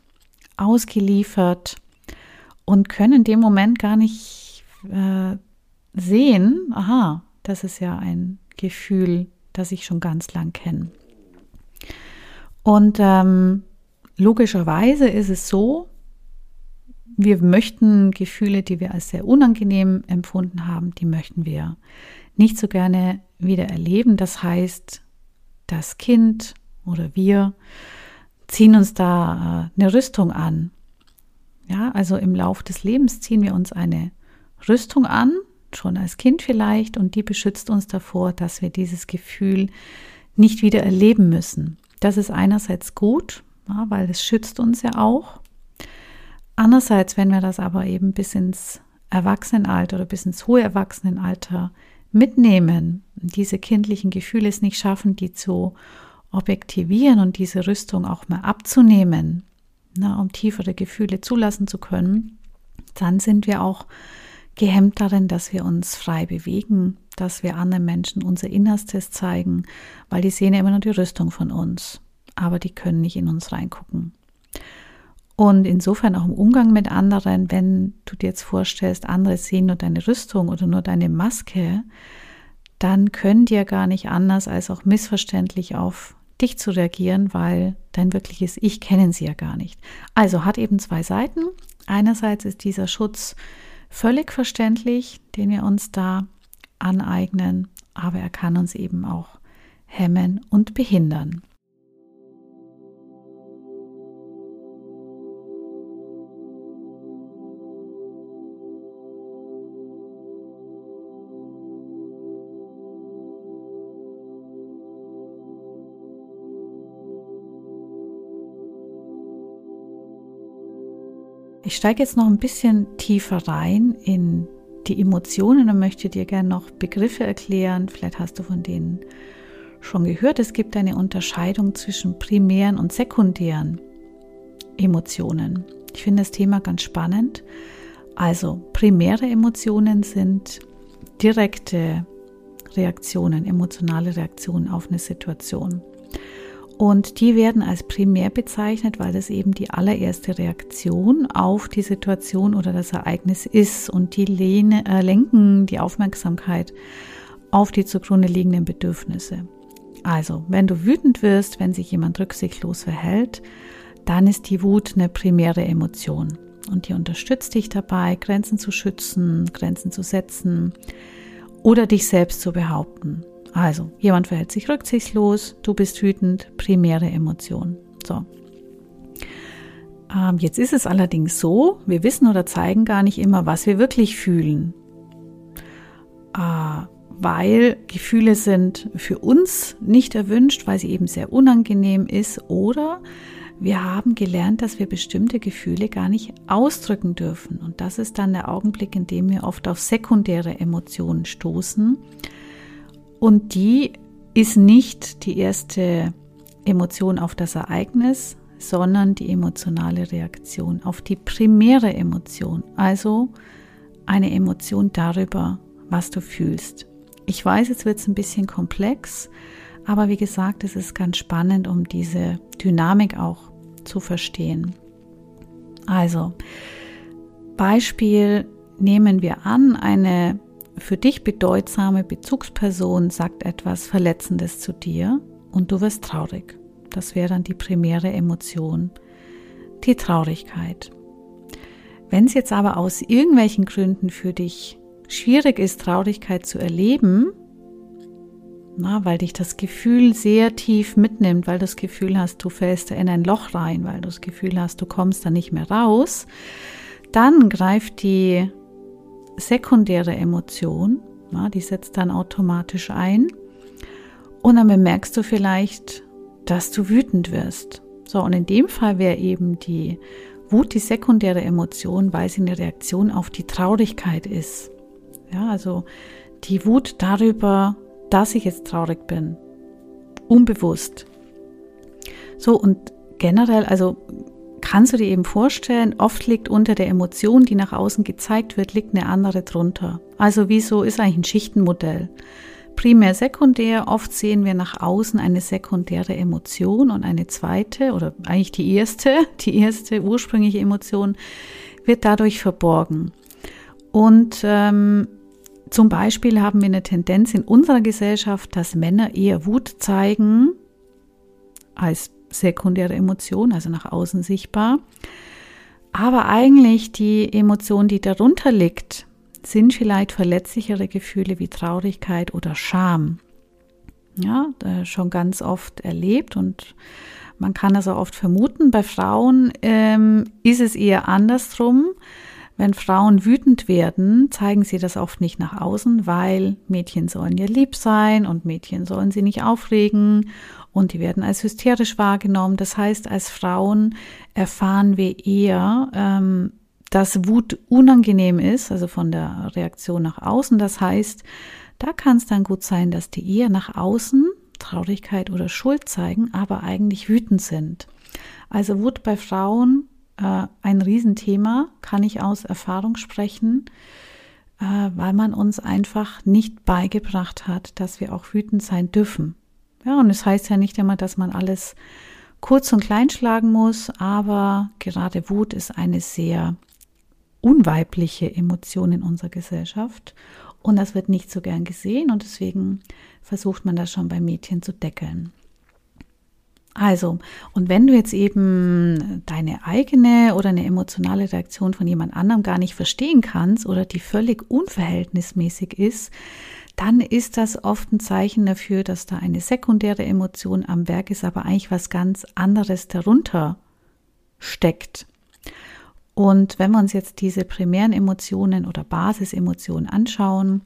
ausgeliefert und können in dem Moment gar nicht äh, sehen, aha, das ist ja ein Gefühl, das ich schon ganz lang kenne. Und ähm, logischerweise ist es so, wir möchten Gefühle, die wir als sehr unangenehm empfunden haben, die möchten wir nicht so gerne wieder erleben. Das heißt, das Kind oder wir ziehen uns da äh, eine Rüstung an. Ja, also im Lauf des Lebens ziehen wir uns eine Rüstung an, schon als Kind vielleicht, und die beschützt uns davor, dass wir dieses Gefühl nicht wieder erleben müssen. Das ist einerseits gut, weil es schützt uns ja auch. Andererseits, wenn wir das aber eben bis ins Erwachsenenalter oder bis ins hohe Erwachsenenalter mitnehmen, diese kindlichen Gefühle es nicht schaffen, die zu objektivieren und diese Rüstung auch mal abzunehmen, na, um tiefere Gefühle zulassen zu können, dann sind wir auch gehemmt darin, dass wir uns frei bewegen, dass wir anderen Menschen unser Innerstes zeigen, weil die sehen ja immer nur die Rüstung von uns, aber die können nicht in uns reingucken. Und insofern auch im Umgang mit anderen, wenn du dir jetzt vorstellst, andere sehen nur deine Rüstung oder nur deine Maske, dann können die ja gar nicht anders als auch missverständlich auf dich zu reagieren, weil dein wirkliches Ich kennen sie ja gar nicht. Also hat eben zwei Seiten. Einerseits ist dieser Schutz völlig verständlich, den wir uns da aneignen, aber er kann uns eben auch hemmen und behindern. Ich steige jetzt noch ein bisschen tiefer rein in die Emotionen und möchte dir gerne noch Begriffe erklären. Vielleicht hast du von denen schon gehört. Es gibt eine Unterscheidung zwischen primären und sekundären Emotionen. Ich finde das Thema ganz spannend. Also primäre Emotionen sind direkte Reaktionen, emotionale Reaktionen auf eine Situation. Und die werden als primär bezeichnet, weil das eben die allererste Reaktion auf die Situation oder das Ereignis ist. Und die lehne, äh, lenken die Aufmerksamkeit auf die zugrunde liegenden Bedürfnisse. Also, wenn du wütend wirst, wenn sich jemand rücksichtslos verhält, dann ist die Wut eine primäre Emotion. Und die unterstützt dich dabei, Grenzen zu schützen, Grenzen zu setzen oder dich selbst zu behaupten. Also, jemand verhält sich rücksichtslos, du bist wütend, primäre Emotion. So. Ähm, jetzt ist es allerdings so, wir wissen oder zeigen gar nicht immer, was wir wirklich fühlen. Äh, weil Gefühle sind für uns nicht erwünscht, weil sie eben sehr unangenehm ist oder wir haben gelernt, dass wir bestimmte Gefühle gar nicht ausdrücken dürfen. Und das ist dann der Augenblick, in dem wir oft auf sekundäre Emotionen stoßen und die ist nicht die erste Emotion auf das Ereignis, sondern die emotionale Reaktion auf die primäre Emotion, also eine Emotion darüber, was du fühlst. Ich weiß, jetzt wird es ein bisschen komplex, aber wie gesagt, es ist ganz spannend, um diese Dynamik auch zu verstehen. Also, Beispiel nehmen wir an, eine für dich bedeutsame Bezugsperson sagt etwas Verletzendes zu dir und du wirst traurig. Das wäre dann die primäre Emotion, die Traurigkeit. Wenn es jetzt aber aus irgendwelchen Gründen für dich schwierig ist, Traurigkeit zu erleben, na, weil dich das Gefühl sehr tief mitnimmt, weil du das Gefühl hast, du fällst in ein Loch rein, weil du das Gefühl hast, du kommst da nicht mehr raus, dann greift die sekundäre Emotion, ja, die setzt dann automatisch ein. Und dann bemerkst du vielleicht, dass du wütend wirst. So, und in dem Fall wäre eben die Wut die sekundäre Emotion, weil sie eine Reaktion auf die Traurigkeit ist. Ja, also die Wut darüber, dass ich jetzt traurig bin. Unbewusst. So, und generell, also kannst du dir eben vorstellen, oft liegt unter der Emotion, die nach außen gezeigt wird, liegt eine andere drunter. Also wieso ist eigentlich ein Schichtenmodell? Primär, sekundär, oft sehen wir nach außen eine sekundäre Emotion und eine zweite oder eigentlich die erste, die erste ursprüngliche Emotion wird dadurch verborgen. Und ähm, zum Beispiel haben wir eine Tendenz in unserer Gesellschaft, dass Männer eher Wut zeigen als sekundäre Emotion, also nach außen sichtbar. Aber eigentlich die Emotion, die darunter liegt, sind vielleicht verletzlichere Gefühle wie Traurigkeit oder Scham. Ja, schon ganz oft erlebt und man kann das auch oft vermuten. Bei Frauen ähm, ist es eher andersrum. wenn Frauen wütend werden, zeigen sie das oft nicht nach außen, weil Mädchen sollen ja lieb sein und Mädchen sollen sie nicht aufregen und die werden als hysterisch wahrgenommen. Das heißt, als Frauen erfahren wir eher, ähm, dass Wut unangenehm ist, also von der Reaktion nach außen. Das heißt, da kann es dann gut sein, dass die eher nach außen Traurigkeit oder Schuld zeigen, aber eigentlich wütend sind. Also Wut bei Frauen äh, ein Riesenthema, kann ich aus Erfahrung sprechen, äh, weil man uns einfach nicht beigebracht hat, dass wir auch wütend sein dürfen. Ja, und es das heißt ja nicht immer, dass man alles kurz und klein schlagen muss, aber gerade Wut ist eine sehr unweibliche Emotion in unserer Gesellschaft und das wird nicht so gern gesehen und deswegen versucht man das schon bei Mädchen zu deckeln. Also, und wenn du jetzt eben deine eigene oder eine emotionale Reaktion von jemand anderem gar nicht verstehen kannst oder die völlig unverhältnismäßig ist, dann ist das oft ein Zeichen dafür, dass da eine sekundäre Emotion am Werk ist, aber eigentlich was ganz anderes darunter steckt. Und wenn wir uns jetzt diese primären Emotionen oder Basisemotionen anschauen,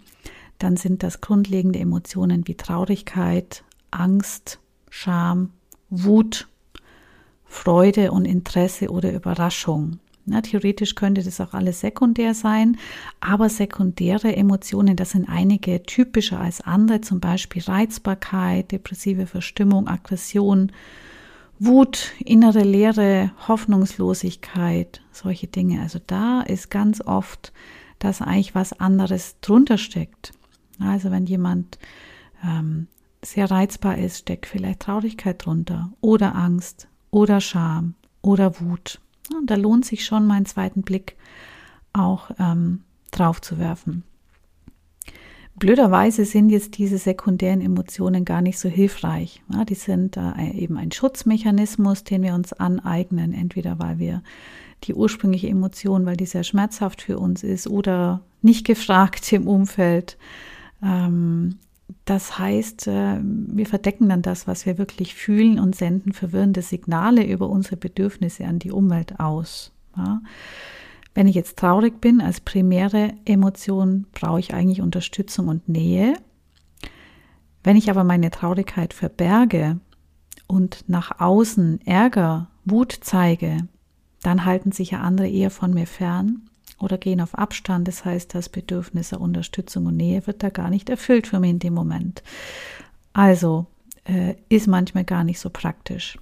dann sind das grundlegende Emotionen wie Traurigkeit, Angst, Scham, Wut, Freude und Interesse oder Überraschung. Na, theoretisch könnte das auch alles sekundär sein, aber sekundäre Emotionen, das sind einige typischer als andere, zum Beispiel Reizbarkeit, depressive Verstimmung, Aggression, Wut, innere Leere, Hoffnungslosigkeit, solche Dinge. Also da ist ganz oft, dass eigentlich was anderes drunter steckt. Also wenn jemand ähm, sehr reizbar ist, steckt vielleicht Traurigkeit drunter oder Angst oder Scham oder Wut. Und da lohnt sich schon mal einen zweiten Blick auch ähm, drauf zu werfen. Blöderweise sind jetzt diese sekundären Emotionen gar nicht so hilfreich. Ja, die sind äh, eben ein Schutzmechanismus, den wir uns aneignen, entweder weil wir die ursprüngliche Emotion, weil die sehr schmerzhaft für uns ist oder nicht gefragt im Umfeld. Ähm, das heißt, äh, wir verdecken dann das, was wir wirklich fühlen und senden verwirrende Signale über unsere Bedürfnisse an die Umwelt aus. Ja. Wenn ich jetzt traurig bin als primäre Emotion, brauche ich eigentlich Unterstützung und Nähe. Wenn ich aber meine Traurigkeit verberge und nach außen Ärger, Wut zeige, dann halten sich ja andere eher von mir fern oder gehen auf Abstand. Das heißt, das Bedürfnis der Unterstützung und Nähe wird da gar nicht erfüllt für mich in dem Moment. Also äh, ist manchmal gar nicht so praktisch.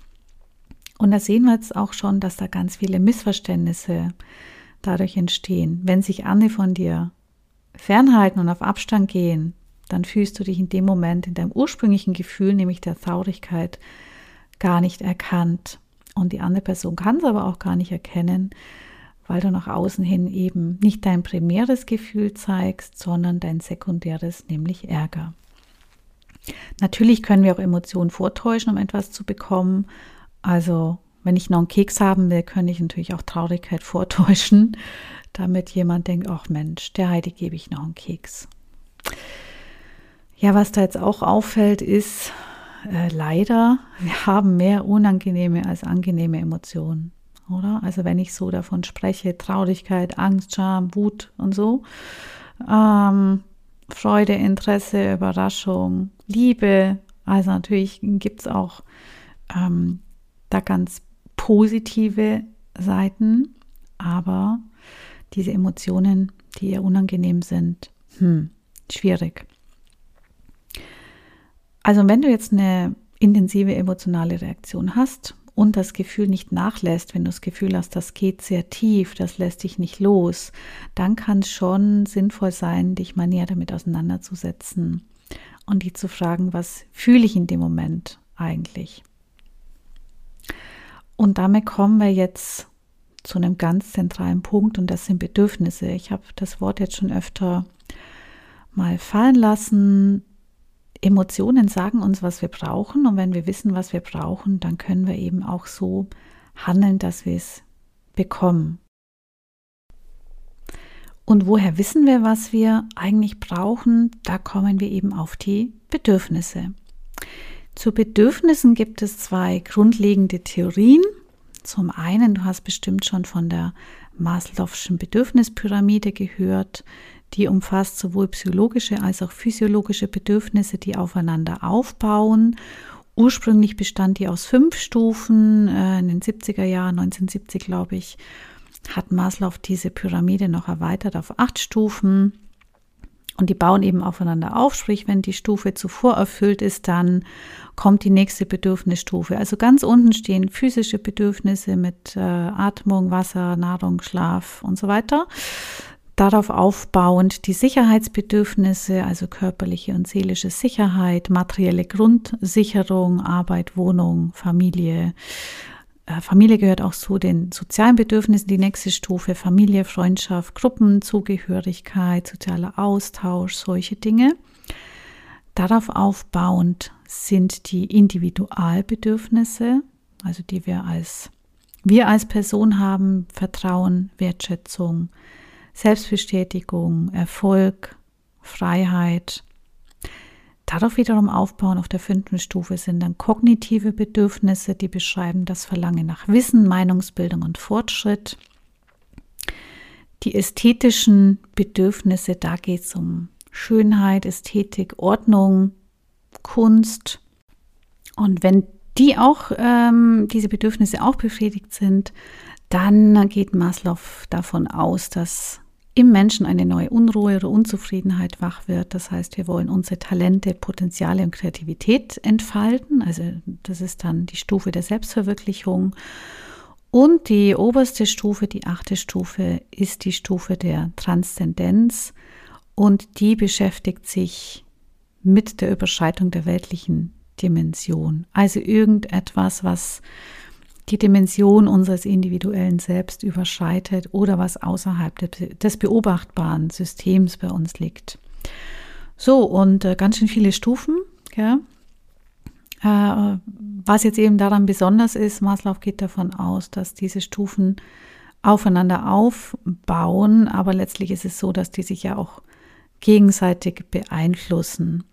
Und da sehen wir jetzt auch schon, dass da ganz viele Missverständnisse dadurch entstehen. Wenn sich andere von dir fernhalten und auf Abstand gehen, dann fühlst du dich in dem Moment in deinem ursprünglichen Gefühl, nämlich der Traurigkeit, gar nicht erkannt. Und die andere Person kann es aber auch gar nicht erkennen, weil du nach außen hin eben nicht dein primäres Gefühl zeigst, sondern dein sekundäres, nämlich Ärger. Natürlich können wir auch Emotionen vortäuschen, um etwas zu bekommen. Also wenn ich noch einen Keks haben will, kann ich natürlich auch Traurigkeit vortäuschen, damit jemand denkt, ach Mensch, der Heidi gebe ich noch einen Keks. Ja, was da jetzt auch auffällt, ist äh, leider, wir haben mehr unangenehme als angenehme Emotionen oder? Also wenn ich so davon spreche, Traurigkeit, Angst, Scham, Wut und so, ähm, Freude, Interesse, Überraschung, Liebe, also natürlich gibt es auch ähm, da ganz positive Seiten, aber diese Emotionen, die eher unangenehm sind, hm, schwierig. Also wenn du jetzt eine intensive emotionale Reaktion hast, und das Gefühl nicht nachlässt, wenn du das Gefühl hast, das geht sehr tief, das lässt dich nicht los, dann kann es schon sinnvoll sein, dich mal näher damit auseinanderzusetzen und die zu fragen, was fühle ich in dem Moment eigentlich? Und damit kommen wir jetzt zu einem ganz zentralen Punkt und das sind Bedürfnisse. Ich habe das Wort jetzt schon öfter mal fallen lassen. Emotionen sagen uns, was wir brauchen und wenn wir wissen, was wir brauchen, dann können wir eben auch so handeln, dass wir es bekommen. Und woher wissen wir, was wir eigentlich brauchen? Da kommen wir eben auf die Bedürfnisse. Zu Bedürfnissen gibt es zwei grundlegende Theorien. Zum einen, du hast bestimmt schon von der Maslow'schen Bedürfnispyramide gehört. Die umfasst sowohl psychologische als auch physiologische Bedürfnisse, die aufeinander aufbauen. Ursprünglich bestand die aus fünf Stufen. Äh, in den 70er Jahren, 1970 glaube ich, hat Maslow diese Pyramide noch erweitert auf acht Stufen. Und die bauen eben aufeinander auf, sprich, wenn die Stufe zuvor erfüllt ist, dann kommt die nächste Bedürfnisstufe. Also ganz unten stehen physische Bedürfnisse mit äh, Atmung, Wasser, Nahrung, Schlaf und so weiter. Darauf aufbauend die Sicherheitsbedürfnisse, also körperliche und seelische Sicherheit, materielle Grundsicherung, Arbeit, Wohnung, Familie. Äh, Familie gehört auch zu den sozialen Bedürfnissen, die nächste Stufe, Familie, Freundschaft, Gruppenzugehörigkeit, sozialer Austausch, solche Dinge. Darauf aufbauend sind die Individualbedürfnisse, also die wir als wir als Person haben, Vertrauen, Wertschätzung, Selbstbestätigung, Erfolg, Freiheit. Darauf wiederum aufbauen auf der fünften Stufe sind dann kognitive Bedürfnisse, die beschreiben das Verlangen nach Wissen, Meinungsbildung und Fortschritt. Die ästhetischen Bedürfnisse, da geht es um Schönheit, Ästhetik, Ordnung, Kunst. Und wenn die auch, ähm, diese Bedürfnisse auch befriedigt sind, dann geht Maslow davon aus, dass im Menschen eine neue Unruhe oder Unzufriedenheit wach wird. Das heißt, wir wollen unsere Talente, Potenziale und Kreativität entfalten. Also das ist dann die Stufe der Selbstverwirklichung. Und die oberste Stufe, die achte Stufe, ist die Stufe der Transzendenz und die beschäftigt sich mit der Überschreitung der weltlichen Dimension. Also irgendetwas, was die Dimension unseres individuellen Selbst überschreitet oder was außerhalb des beobachtbaren Systems bei uns liegt. So, und äh, ganz schön viele Stufen. Ja. Äh, was jetzt eben daran besonders ist, Maslow geht davon aus, dass diese Stufen aufeinander aufbauen, aber letztlich ist es so, dass die sich ja auch gegenseitig beeinflussen.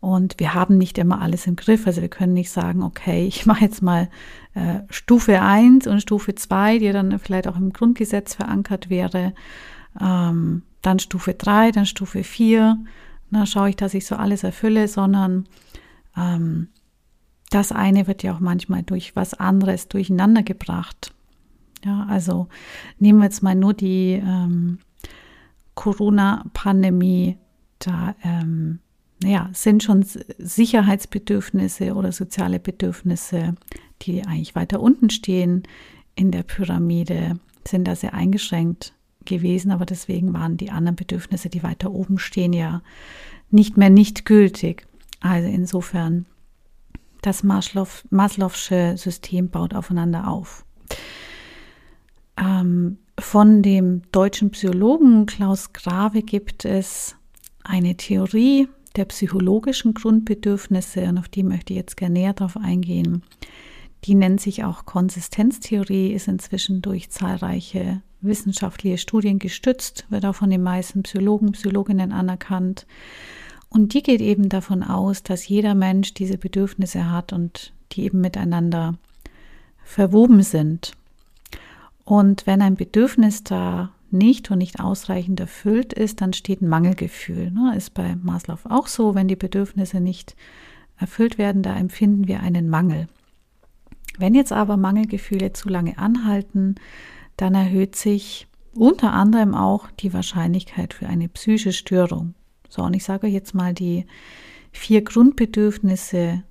Und wir haben nicht immer alles im Griff. Also wir können nicht sagen, okay, ich mache jetzt mal äh, Stufe 1 und Stufe 2, die dann vielleicht auch im Grundgesetz verankert wäre. Ähm, dann Stufe 3, dann Stufe 4. Na, schaue ich, dass ich so alles erfülle, sondern ähm, das eine wird ja auch manchmal durch was anderes durcheinander gebracht. Ja, also nehmen wir jetzt mal nur die ähm, Corona-Pandemie. Da ähm, ja, sind schon Sicherheitsbedürfnisse oder soziale Bedürfnisse, die eigentlich weiter unten stehen in der Pyramide, sind da sehr eingeschränkt gewesen, aber deswegen waren die anderen Bedürfnisse, die weiter oben stehen, ja nicht mehr nicht gültig. Also insofern, das Maslow, Maslow'sche System baut aufeinander auf. Ähm, von dem deutschen Psychologen Klaus Grave gibt es eine Theorie, der psychologischen Grundbedürfnisse, und auf die möchte ich jetzt gerne näher drauf eingehen. Die nennt sich auch Konsistenztheorie, ist inzwischen durch zahlreiche wissenschaftliche Studien gestützt, wird auch von den meisten Psychologen, Psychologinnen anerkannt. Und die geht eben davon aus, dass jeder Mensch diese Bedürfnisse hat und die eben miteinander verwoben sind. Und wenn ein Bedürfnis da nicht und nicht ausreichend erfüllt ist, dann steht ein Mangelgefühl. Ne? Ist bei Maslow auch so, wenn die Bedürfnisse nicht erfüllt werden, da empfinden wir einen Mangel. Wenn jetzt aber Mangelgefühle zu lange anhalten, dann erhöht sich unter anderem auch die Wahrscheinlichkeit für eine psychische Störung. So, und ich sage euch jetzt mal die vier Grundbedürfnisse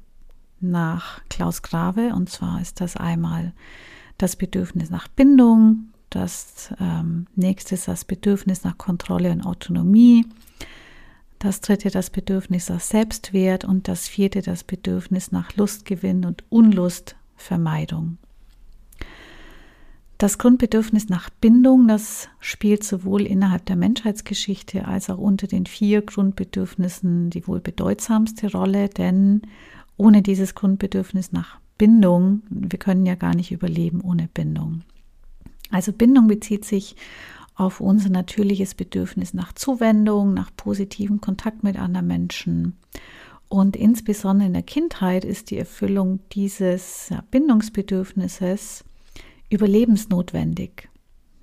nach Klaus Grave. Und zwar ist das einmal das Bedürfnis nach Bindung, das ähm, nächste ist das Bedürfnis nach Kontrolle und Autonomie. Das dritte das Bedürfnis nach Selbstwert und das vierte das Bedürfnis nach Lustgewinn und Unlustvermeidung. Das Grundbedürfnis nach Bindung, das spielt sowohl innerhalb der Menschheitsgeschichte als auch unter den vier Grundbedürfnissen die wohl bedeutsamste Rolle, denn ohne dieses Grundbedürfnis nach Bindung, wir können ja gar nicht überleben ohne Bindung. Also Bindung bezieht sich auf unser natürliches Bedürfnis nach Zuwendung, nach positivem Kontakt mit anderen Menschen. Und insbesondere in der Kindheit ist die Erfüllung dieses Bindungsbedürfnisses überlebensnotwendig.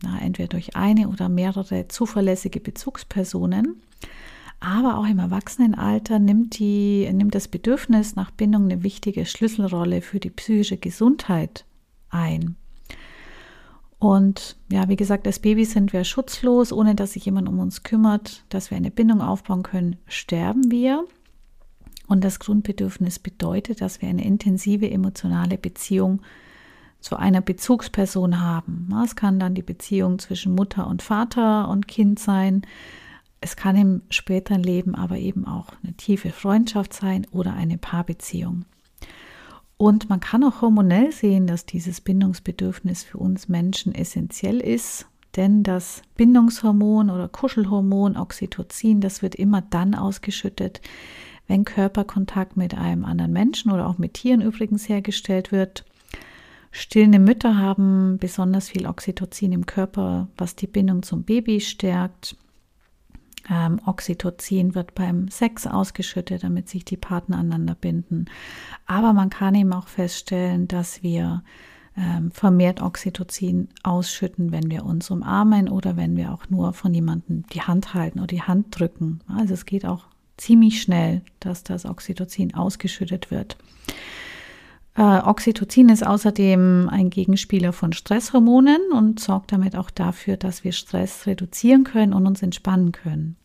na, entweder durch eine oder mehrere zuverlässige Bezugspersonen. Aber auch im Erwachsenenalter nimmt, die, nimmt das Bedürfnis nach Bindung eine wichtige Schlüsselrolle für die psychische Gesundheit ein. Und ja, wie gesagt, als Baby sind wir schutzlos, ohne dass sich jemand um uns kümmert, dass wir eine Bindung aufbauen können, sterben wir. Und das Grundbedürfnis bedeutet, dass wir eine intensive emotionale Beziehung zu einer Bezugsperson haben. Es kann dann die Beziehung zwischen Mutter und Vater und Kind sein. Es kann im späteren Leben aber eben auch eine tiefe Freundschaft sein oder eine Paarbeziehung. Und man kann auch hormonell sehen, dass dieses Bindungsbedürfnis für uns Menschen essentiell ist, denn das Bindungshormon oder Kuschelhormon Oxytocin, das wird immer dann ausgeschüttet, wenn Körperkontakt mit einem anderen Menschen oder auch mit Tieren übrigens hergestellt wird. Stillende Mütter haben besonders viel Oxytocin im Körper, was die Bindung zum Baby stärkt. Ähm, Oxytocin wird beim Sex ausgeschüttet, damit sich die Partner aneinander binden. Aber man kann eben auch feststellen, dass wir ähm, vermehrt Oxytocin ausschütten, wenn wir uns umarmen oder wenn wir auch nur von jemandem die Hand halten oder die Hand drücken. Also es geht auch ziemlich schnell, dass das Oxytocin ausgeschüttet wird. Äh, Oxytocin ist außerdem ein Gegenspieler von Stresshormonen und sorgt damit auch dafür, dass wir Stress reduzieren können und uns entspannen können.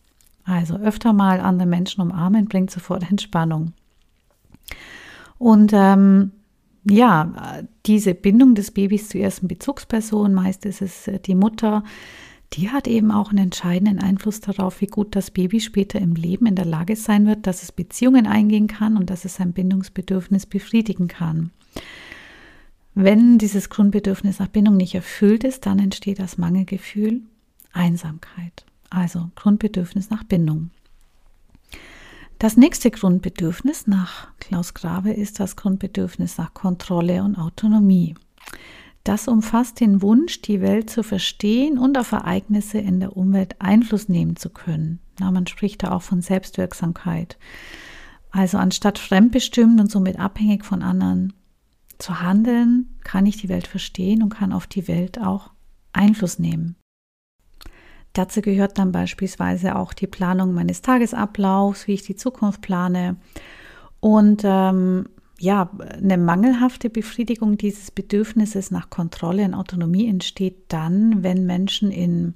Also öfter mal andere Menschen umarmen bringt sofort Entspannung. Und ähm, ja, diese Bindung des Babys zur ersten Bezugsperson, meist ist es äh, die Mutter, die hat eben auch einen entscheidenden Einfluss darauf, wie gut das Baby später im Leben in der Lage sein wird, dass es Beziehungen eingehen kann und dass es sein Bindungsbedürfnis befriedigen kann. Wenn dieses Grundbedürfnis nach Bindung nicht erfüllt ist, dann entsteht das Mangelgefühl Einsamkeit. Also Grundbedürfnis nach Bindung. Das nächste Grundbedürfnis nach Klaus Grave ist das Grundbedürfnis nach Kontrolle und Autonomie. Das umfasst den Wunsch, die Welt zu verstehen und auf Ereignisse in der Umwelt Einfluss nehmen zu können. Na, man spricht da auch von Selbstwirksamkeit. Also anstatt fremdbestimmt und somit abhängig von anderen zu handeln, kann ich die Welt verstehen und kann auf die Welt auch Einfluss nehmen. Dazu gehört dann beispielsweise auch die Planung meines Tagesablaufs, wie ich die Zukunft plane und ähm, ja, eine mangelhafte Befriedigung dieses Bedürfnisses nach Kontrolle und Autonomie entsteht dann, wenn Menschen in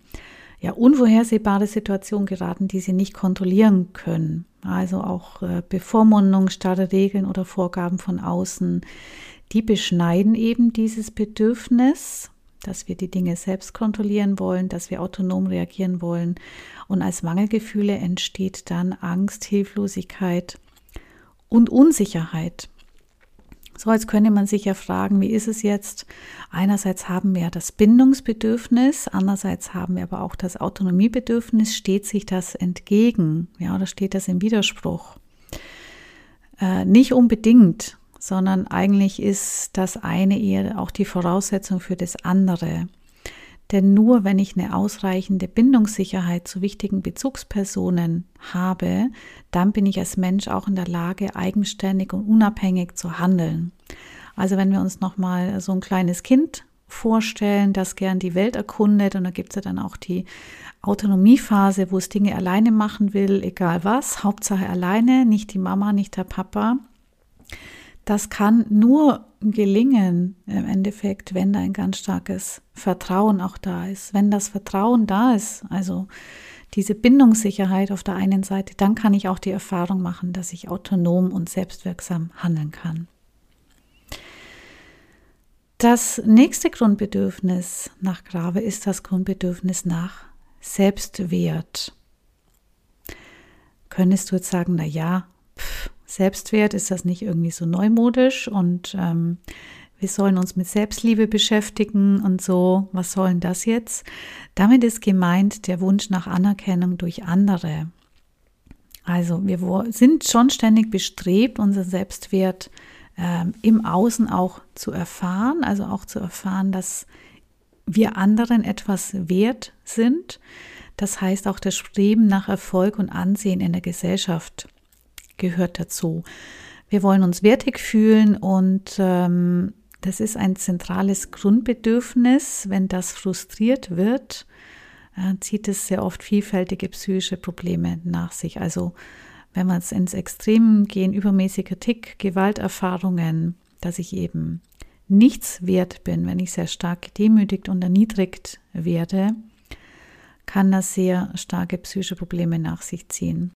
ja, unvorhersehbare Situationen geraten, die sie nicht kontrollieren können. Also auch äh, Bevormundung, starre Regeln oder Vorgaben von außen, die beschneiden eben dieses Bedürfnis, dass wir die Dinge selbst kontrollieren wollen, dass wir autonom reagieren wollen. Und als Mangelgefühle entsteht dann Angst, Hilflosigkeit und Unsicherheit. So, jetzt könnte man sich ja fragen, wie ist es jetzt? Einerseits haben wir das Bindungsbedürfnis, andererseits haben wir aber auch das Autonomiebedürfnis. Steht sich das entgegen? Ja, oder steht das im Widerspruch? Äh, nicht unbedingt, sondern eigentlich ist das eine eher auch die Voraussetzung für das andere. Denn nur wenn ich eine ausreichende Bindungssicherheit zu wichtigen Bezugspersonen habe, dann bin ich als Mensch auch in der Lage, eigenständig und unabhängig zu handeln. Also wenn wir uns nochmal so ein kleines Kind vorstellen, das gern die Welt erkundet und da gibt es ja dann auch die Autonomiephase, wo es Dinge alleine machen will, egal was, Hauptsache alleine, nicht die Mama, nicht der Papa. Das kann nur gelingen im Endeffekt, wenn da ein ganz starkes Vertrauen auch da ist. Wenn das Vertrauen da ist, also diese Bindungssicherheit auf der einen Seite, dann kann ich auch die Erfahrung machen, dass ich autonom und selbstwirksam handeln kann. Das nächste Grundbedürfnis nach Grave ist das Grundbedürfnis nach Selbstwert. Könntest du jetzt sagen, na ja, pff, Selbstwert, ist das nicht irgendwie so neumodisch und ähm, wir sollen uns mit Selbstliebe beschäftigen und so, was soll denn das jetzt? Damit ist gemeint der Wunsch nach Anerkennung durch andere. Also wir sind schon ständig bestrebt, unser Selbstwert ähm, im Außen auch zu erfahren, also auch zu erfahren, dass wir anderen etwas wert sind. Das heißt auch das Streben nach Erfolg und Ansehen in der Gesellschaft gehört dazu. Wir wollen uns wertig fühlen und ähm, das ist ein zentrales Grundbedürfnis. Wenn das frustriert wird, äh, zieht es sehr oft vielfältige psychische Probleme nach sich. Also wenn wir es ins Extrem gehen, übermäßiger Tick, Gewalterfahrungen, dass ich eben nichts wert bin, wenn ich sehr stark gedemütigt und erniedrigt werde, kann das sehr starke psychische Probleme nach sich ziehen.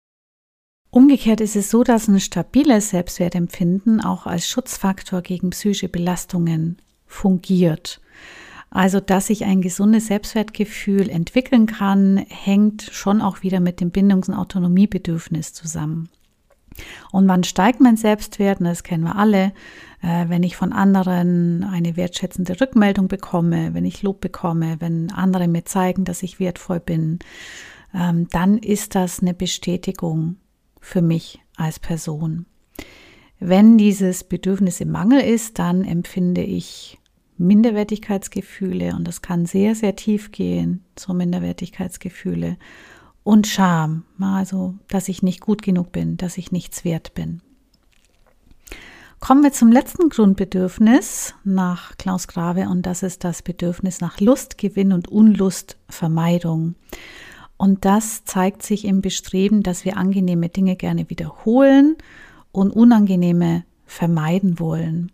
Umgekehrt ist es so, dass ein stabiles Selbstwertempfinden auch als Schutzfaktor gegen psychische Belastungen fungiert. Also, dass ich ein gesundes Selbstwertgefühl entwickeln kann, hängt schon auch wieder mit dem Bindungs- und Autonomiebedürfnis zusammen. Und wann steigt mein Selbstwert? Das kennen wir alle. Äh, wenn ich von anderen eine wertschätzende Rückmeldung bekomme, wenn ich Lob bekomme, wenn andere mir zeigen, dass ich wertvoll bin, ähm, dann ist das eine Bestätigung für mich als Person. Wenn dieses Bedürfnis im Mangel ist, dann empfinde ich Minderwertigkeitsgefühle und das kann sehr, sehr tief gehen, so Minderwertigkeitsgefühle und Scham, also dass ich nicht gut genug bin, dass ich nichts wert bin. Kommen wir zum letzten Grundbedürfnis nach Klaus Grave und das ist das Bedürfnis nach Lustgewinn und Unlustvermeidung. Und das zeigt sich im Bestreben, dass wir angenehme Dinge gerne wiederholen und unangenehme vermeiden wollen.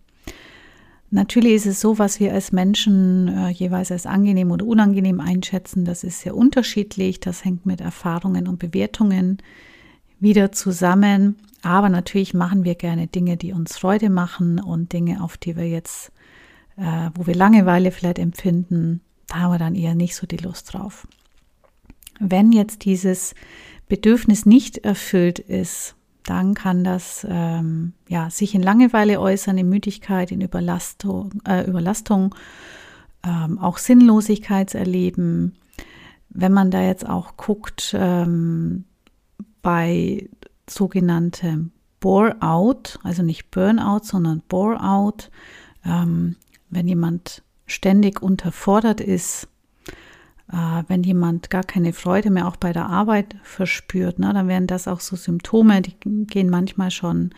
Natürlich ist es so, was wir als Menschen äh, jeweils als angenehm oder unangenehm einschätzen, das ist sehr unterschiedlich. Das hängt mit Erfahrungen und Bewertungen wieder zusammen. Aber natürlich machen wir gerne Dinge, die uns Freude machen und Dinge, auf die wir jetzt, äh, wo wir Langeweile vielleicht empfinden, da haben wir dann eher nicht so die Lust drauf. Wenn jetzt dieses Bedürfnis nicht erfüllt ist, dann kann das ähm, ja, sich in Langeweile äußern, in Müdigkeit, in Überlastung, äh, Überlastung ähm, auch Sinnlosigkeitserleben. Wenn man da jetzt auch guckt ähm, bei sogenanntem Bore-out, also nicht Burnout, sondern Bore-out, ähm, wenn jemand ständig unterfordert ist, äh, wenn jemand gar keine Freude mehr auch bei der Arbeit verspürt, ne, dann wären das auch so Symptome, die gehen manchmal schon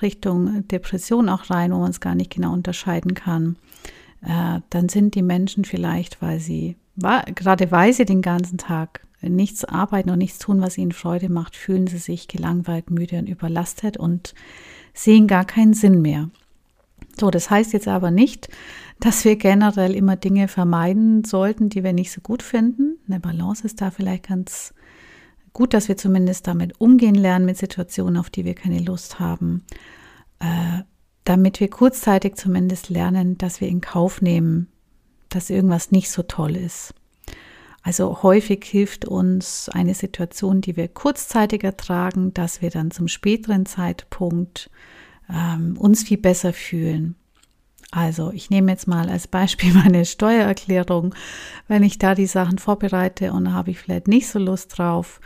Richtung Depression auch rein, wo man es gar nicht genau unterscheiden kann. Äh, dann sind die Menschen vielleicht, weil sie, gerade weil sie den ganzen Tag nichts arbeiten und nichts tun, was ihnen Freude macht, fühlen sie sich gelangweilt, müde und überlastet und sehen gar keinen Sinn mehr. So, das heißt jetzt aber nicht, dass wir generell immer Dinge vermeiden sollten, die wir nicht so gut finden. Eine Balance ist da vielleicht ganz gut, dass wir zumindest damit umgehen lernen mit Situationen, auf die wir keine Lust haben, äh, damit wir kurzzeitig zumindest lernen, dass wir in Kauf nehmen, dass irgendwas nicht so toll ist. Also häufig hilft uns eine Situation, die wir kurzzeitig ertragen, dass wir dann zum späteren Zeitpunkt ähm, uns viel besser fühlen. Also ich nehme jetzt mal als Beispiel meine Steuererklärung. Wenn ich da die Sachen vorbereite und da habe ich vielleicht nicht so Lust drauf,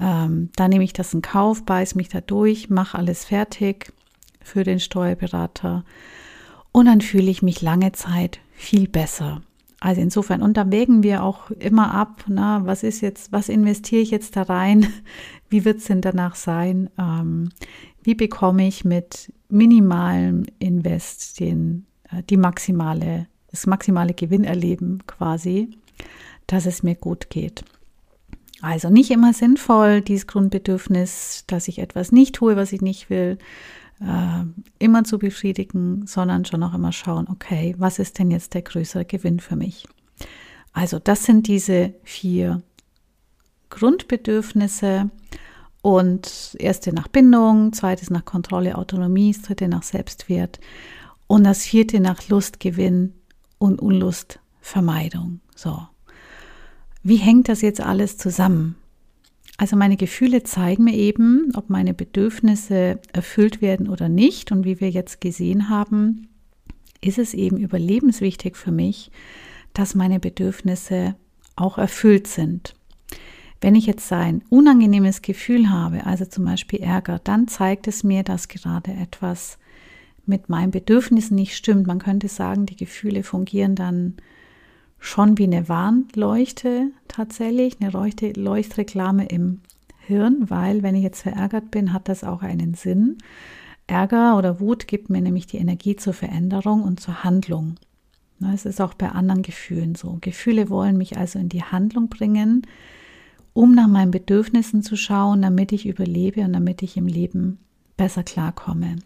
ähm, dann nehme ich das in Kauf, beiß mich da durch, mache alles fertig für den Steuerberater und dann fühle ich mich lange Zeit viel besser. Also insofern, und da wägen wir auch immer ab, na, was ist jetzt, was investiere ich jetzt da rein? Wie wird es denn danach sein? Ähm, wie bekomme ich mit minimalem Invest den, die maximale, das maximale Gewinnerleben quasi, dass es mir gut geht. Also nicht immer sinnvoll, dieses Grundbedürfnis, dass ich etwas nicht tue, was ich nicht will, äh, immer zu befriedigen, sondern schon auch immer schauen, okay, was ist denn jetzt der größere Gewinn für mich? Also das sind diese vier Grundbedürfnisse und erste nach Bindung, zweites nach Kontrolle, Autonomie, dritte nach Selbstwert und das vierte nach Lustgewinn und Unlustvermeidung. So. Wie hängt das jetzt alles zusammen? Also meine Gefühle zeigen mir eben, ob meine Bedürfnisse erfüllt werden oder nicht. Und wie wir jetzt gesehen haben, ist es eben überlebenswichtig für mich, dass meine Bedürfnisse auch erfüllt sind. Wenn ich jetzt ein unangenehmes Gefühl habe, also zum Beispiel Ärger, dann zeigt es mir, dass gerade etwas mit meinen Bedürfnissen nicht stimmt. Man könnte sagen, die Gefühle fungieren dann schon wie eine Warnleuchte tatsächlich, eine Leuchte, Leuchtreklame im Hirn, weil wenn ich jetzt verärgert bin, hat das auch einen Sinn. Ärger oder Wut gibt mir nämlich die Energie zur Veränderung und zur Handlung. Es ist auch bei anderen Gefühlen so. Gefühle wollen mich also in die Handlung bringen, um nach meinen Bedürfnissen zu schauen, damit ich überlebe und damit ich im Leben besser klarkomme.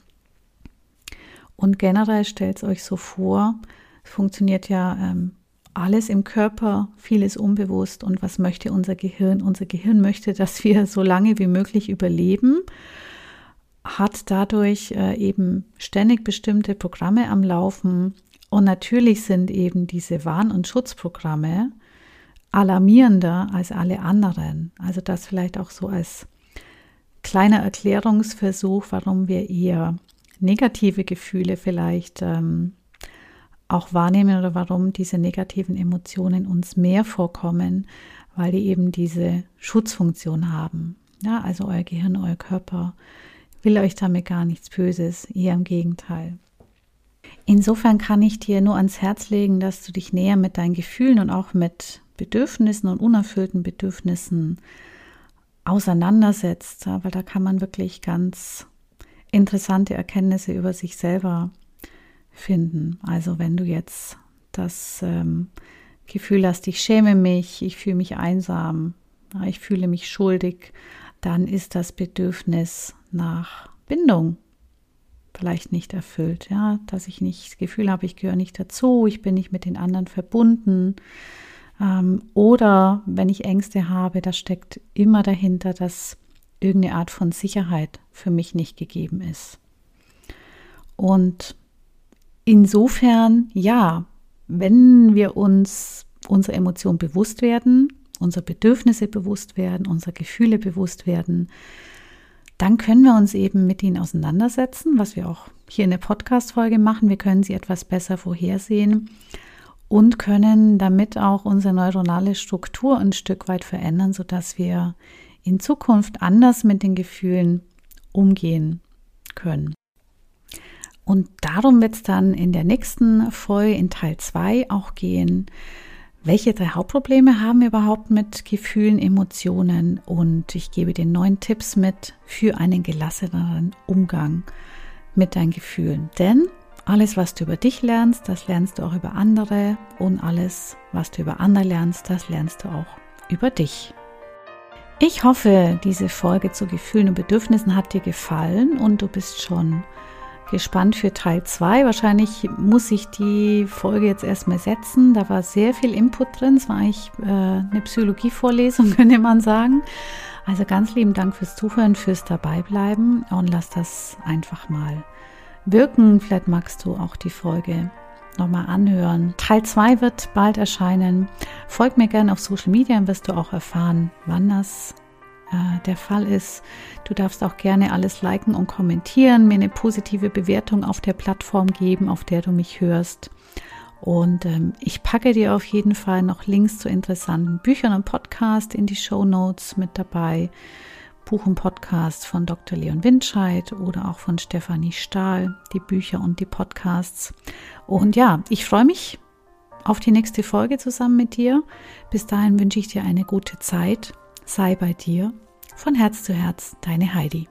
Und generell stellt es euch so vor, es funktioniert ja ähm, alles im Körper, vieles unbewusst. Und was möchte unser Gehirn? Unser Gehirn möchte, dass wir so lange wie möglich überleben, hat dadurch äh, eben ständig bestimmte Programme am Laufen. Und natürlich sind eben diese Warn- und Schutzprogramme alarmierender als alle anderen. Also das vielleicht auch so als kleiner Erklärungsversuch, warum wir eher negative Gefühle vielleicht ähm, auch wahrnehmen oder warum diese negativen Emotionen uns mehr vorkommen, weil die eben diese Schutzfunktion haben. Ja, also euer Gehirn, euer Körper will euch damit gar nichts Böses, eher im Gegenteil. Insofern kann ich dir nur ans Herz legen, dass du dich näher mit deinen Gefühlen und auch mit Bedürfnissen und unerfüllten Bedürfnissen auseinandersetzt, weil da kann man wirklich ganz interessante Erkenntnisse über sich selber finden. Also wenn du jetzt das ähm, Gefühl hast, ich schäme mich, ich fühle mich einsam, ich fühle mich schuldig, dann ist das Bedürfnis nach Bindung vielleicht nicht erfüllt, ja, dass ich nicht das Gefühl habe, ich gehöre nicht dazu, ich bin nicht mit den anderen verbunden. Ähm, oder wenn ich Ängste habe, da steckt immer dahinter, dass irgendeine Art von Sicherheit für mich nicht gegeben ist. Und insofern, ja, wenn wir uns unserer Emotionen bewusst werden, unserer Bedürfnisse bewusst werden, unserer Gefühle bewusst werden, dann können wir uns eben mit ihnen auseinandersetzen, was wir auch hier in der Podcast-Folge machen. Wir können sie etwas besser vorhersehen und können damit auch unsere neuronale Struktur ein Stück weit verändern, sodass wir in Zukunft anders mit den Gefühlen umgehen können. Und darum wird es dann in der nächsten Folge in Teil 2 auch gehen, welche drei Hauptprobleme haben wir überhaupt mit Gefühlen, Emotionen? Und ich gebe dir neun Tipps mit für einen gelasseneren Umgang mit deinen Gefühlen. Denn alles, was du über dich lernst, das lernst du auch über andere. Und alles, was du über andere lernst, das lernst du auch über dich. Ich hoffe, diese Folge zu Gefühlen und Bedürfnissen hat dir gefallen und du bist schon gespannt für Teil 2. Wahrscheinlich muss ich die Folge jetzt erstmal setzen. Da war sehr viel Input drin. Es war eigentlich äh, eine Psychologie-Vorlesung, könnte man sagen. Also ganz lieben Dank fürs Zuhören, fürs Dabeibleiben und lass das einfach mal wirken. Vielleicht magst du auch die Folge nochmal anhören. Teil 2 wird bald erscheinen. Folg mir gerne auf Social Media, dann wirst du auch erfahren, wann das äh, der Fall ist. Du darfst auch gerne alles liken und kommentieren, mir eine positive Bewertung auf der Plattform geben, auf der du mich hörst. Und ähm, ich packe dir auf jeden Fall noch Links zu interessanten Büchern und Podcasts in die Show Notes mit dabei. Buch und Podcast von Dr. Leon Windscheid oder auch von Stefanie Stahl, die Bücher und die Podcasts. Und ja, ich freue mich auf die nächste Folge zusammen mit dir. Bis dahin wünsche ich dir eine gute Zeit sei bei dir. Von Herz zu Herz, deine Heidi.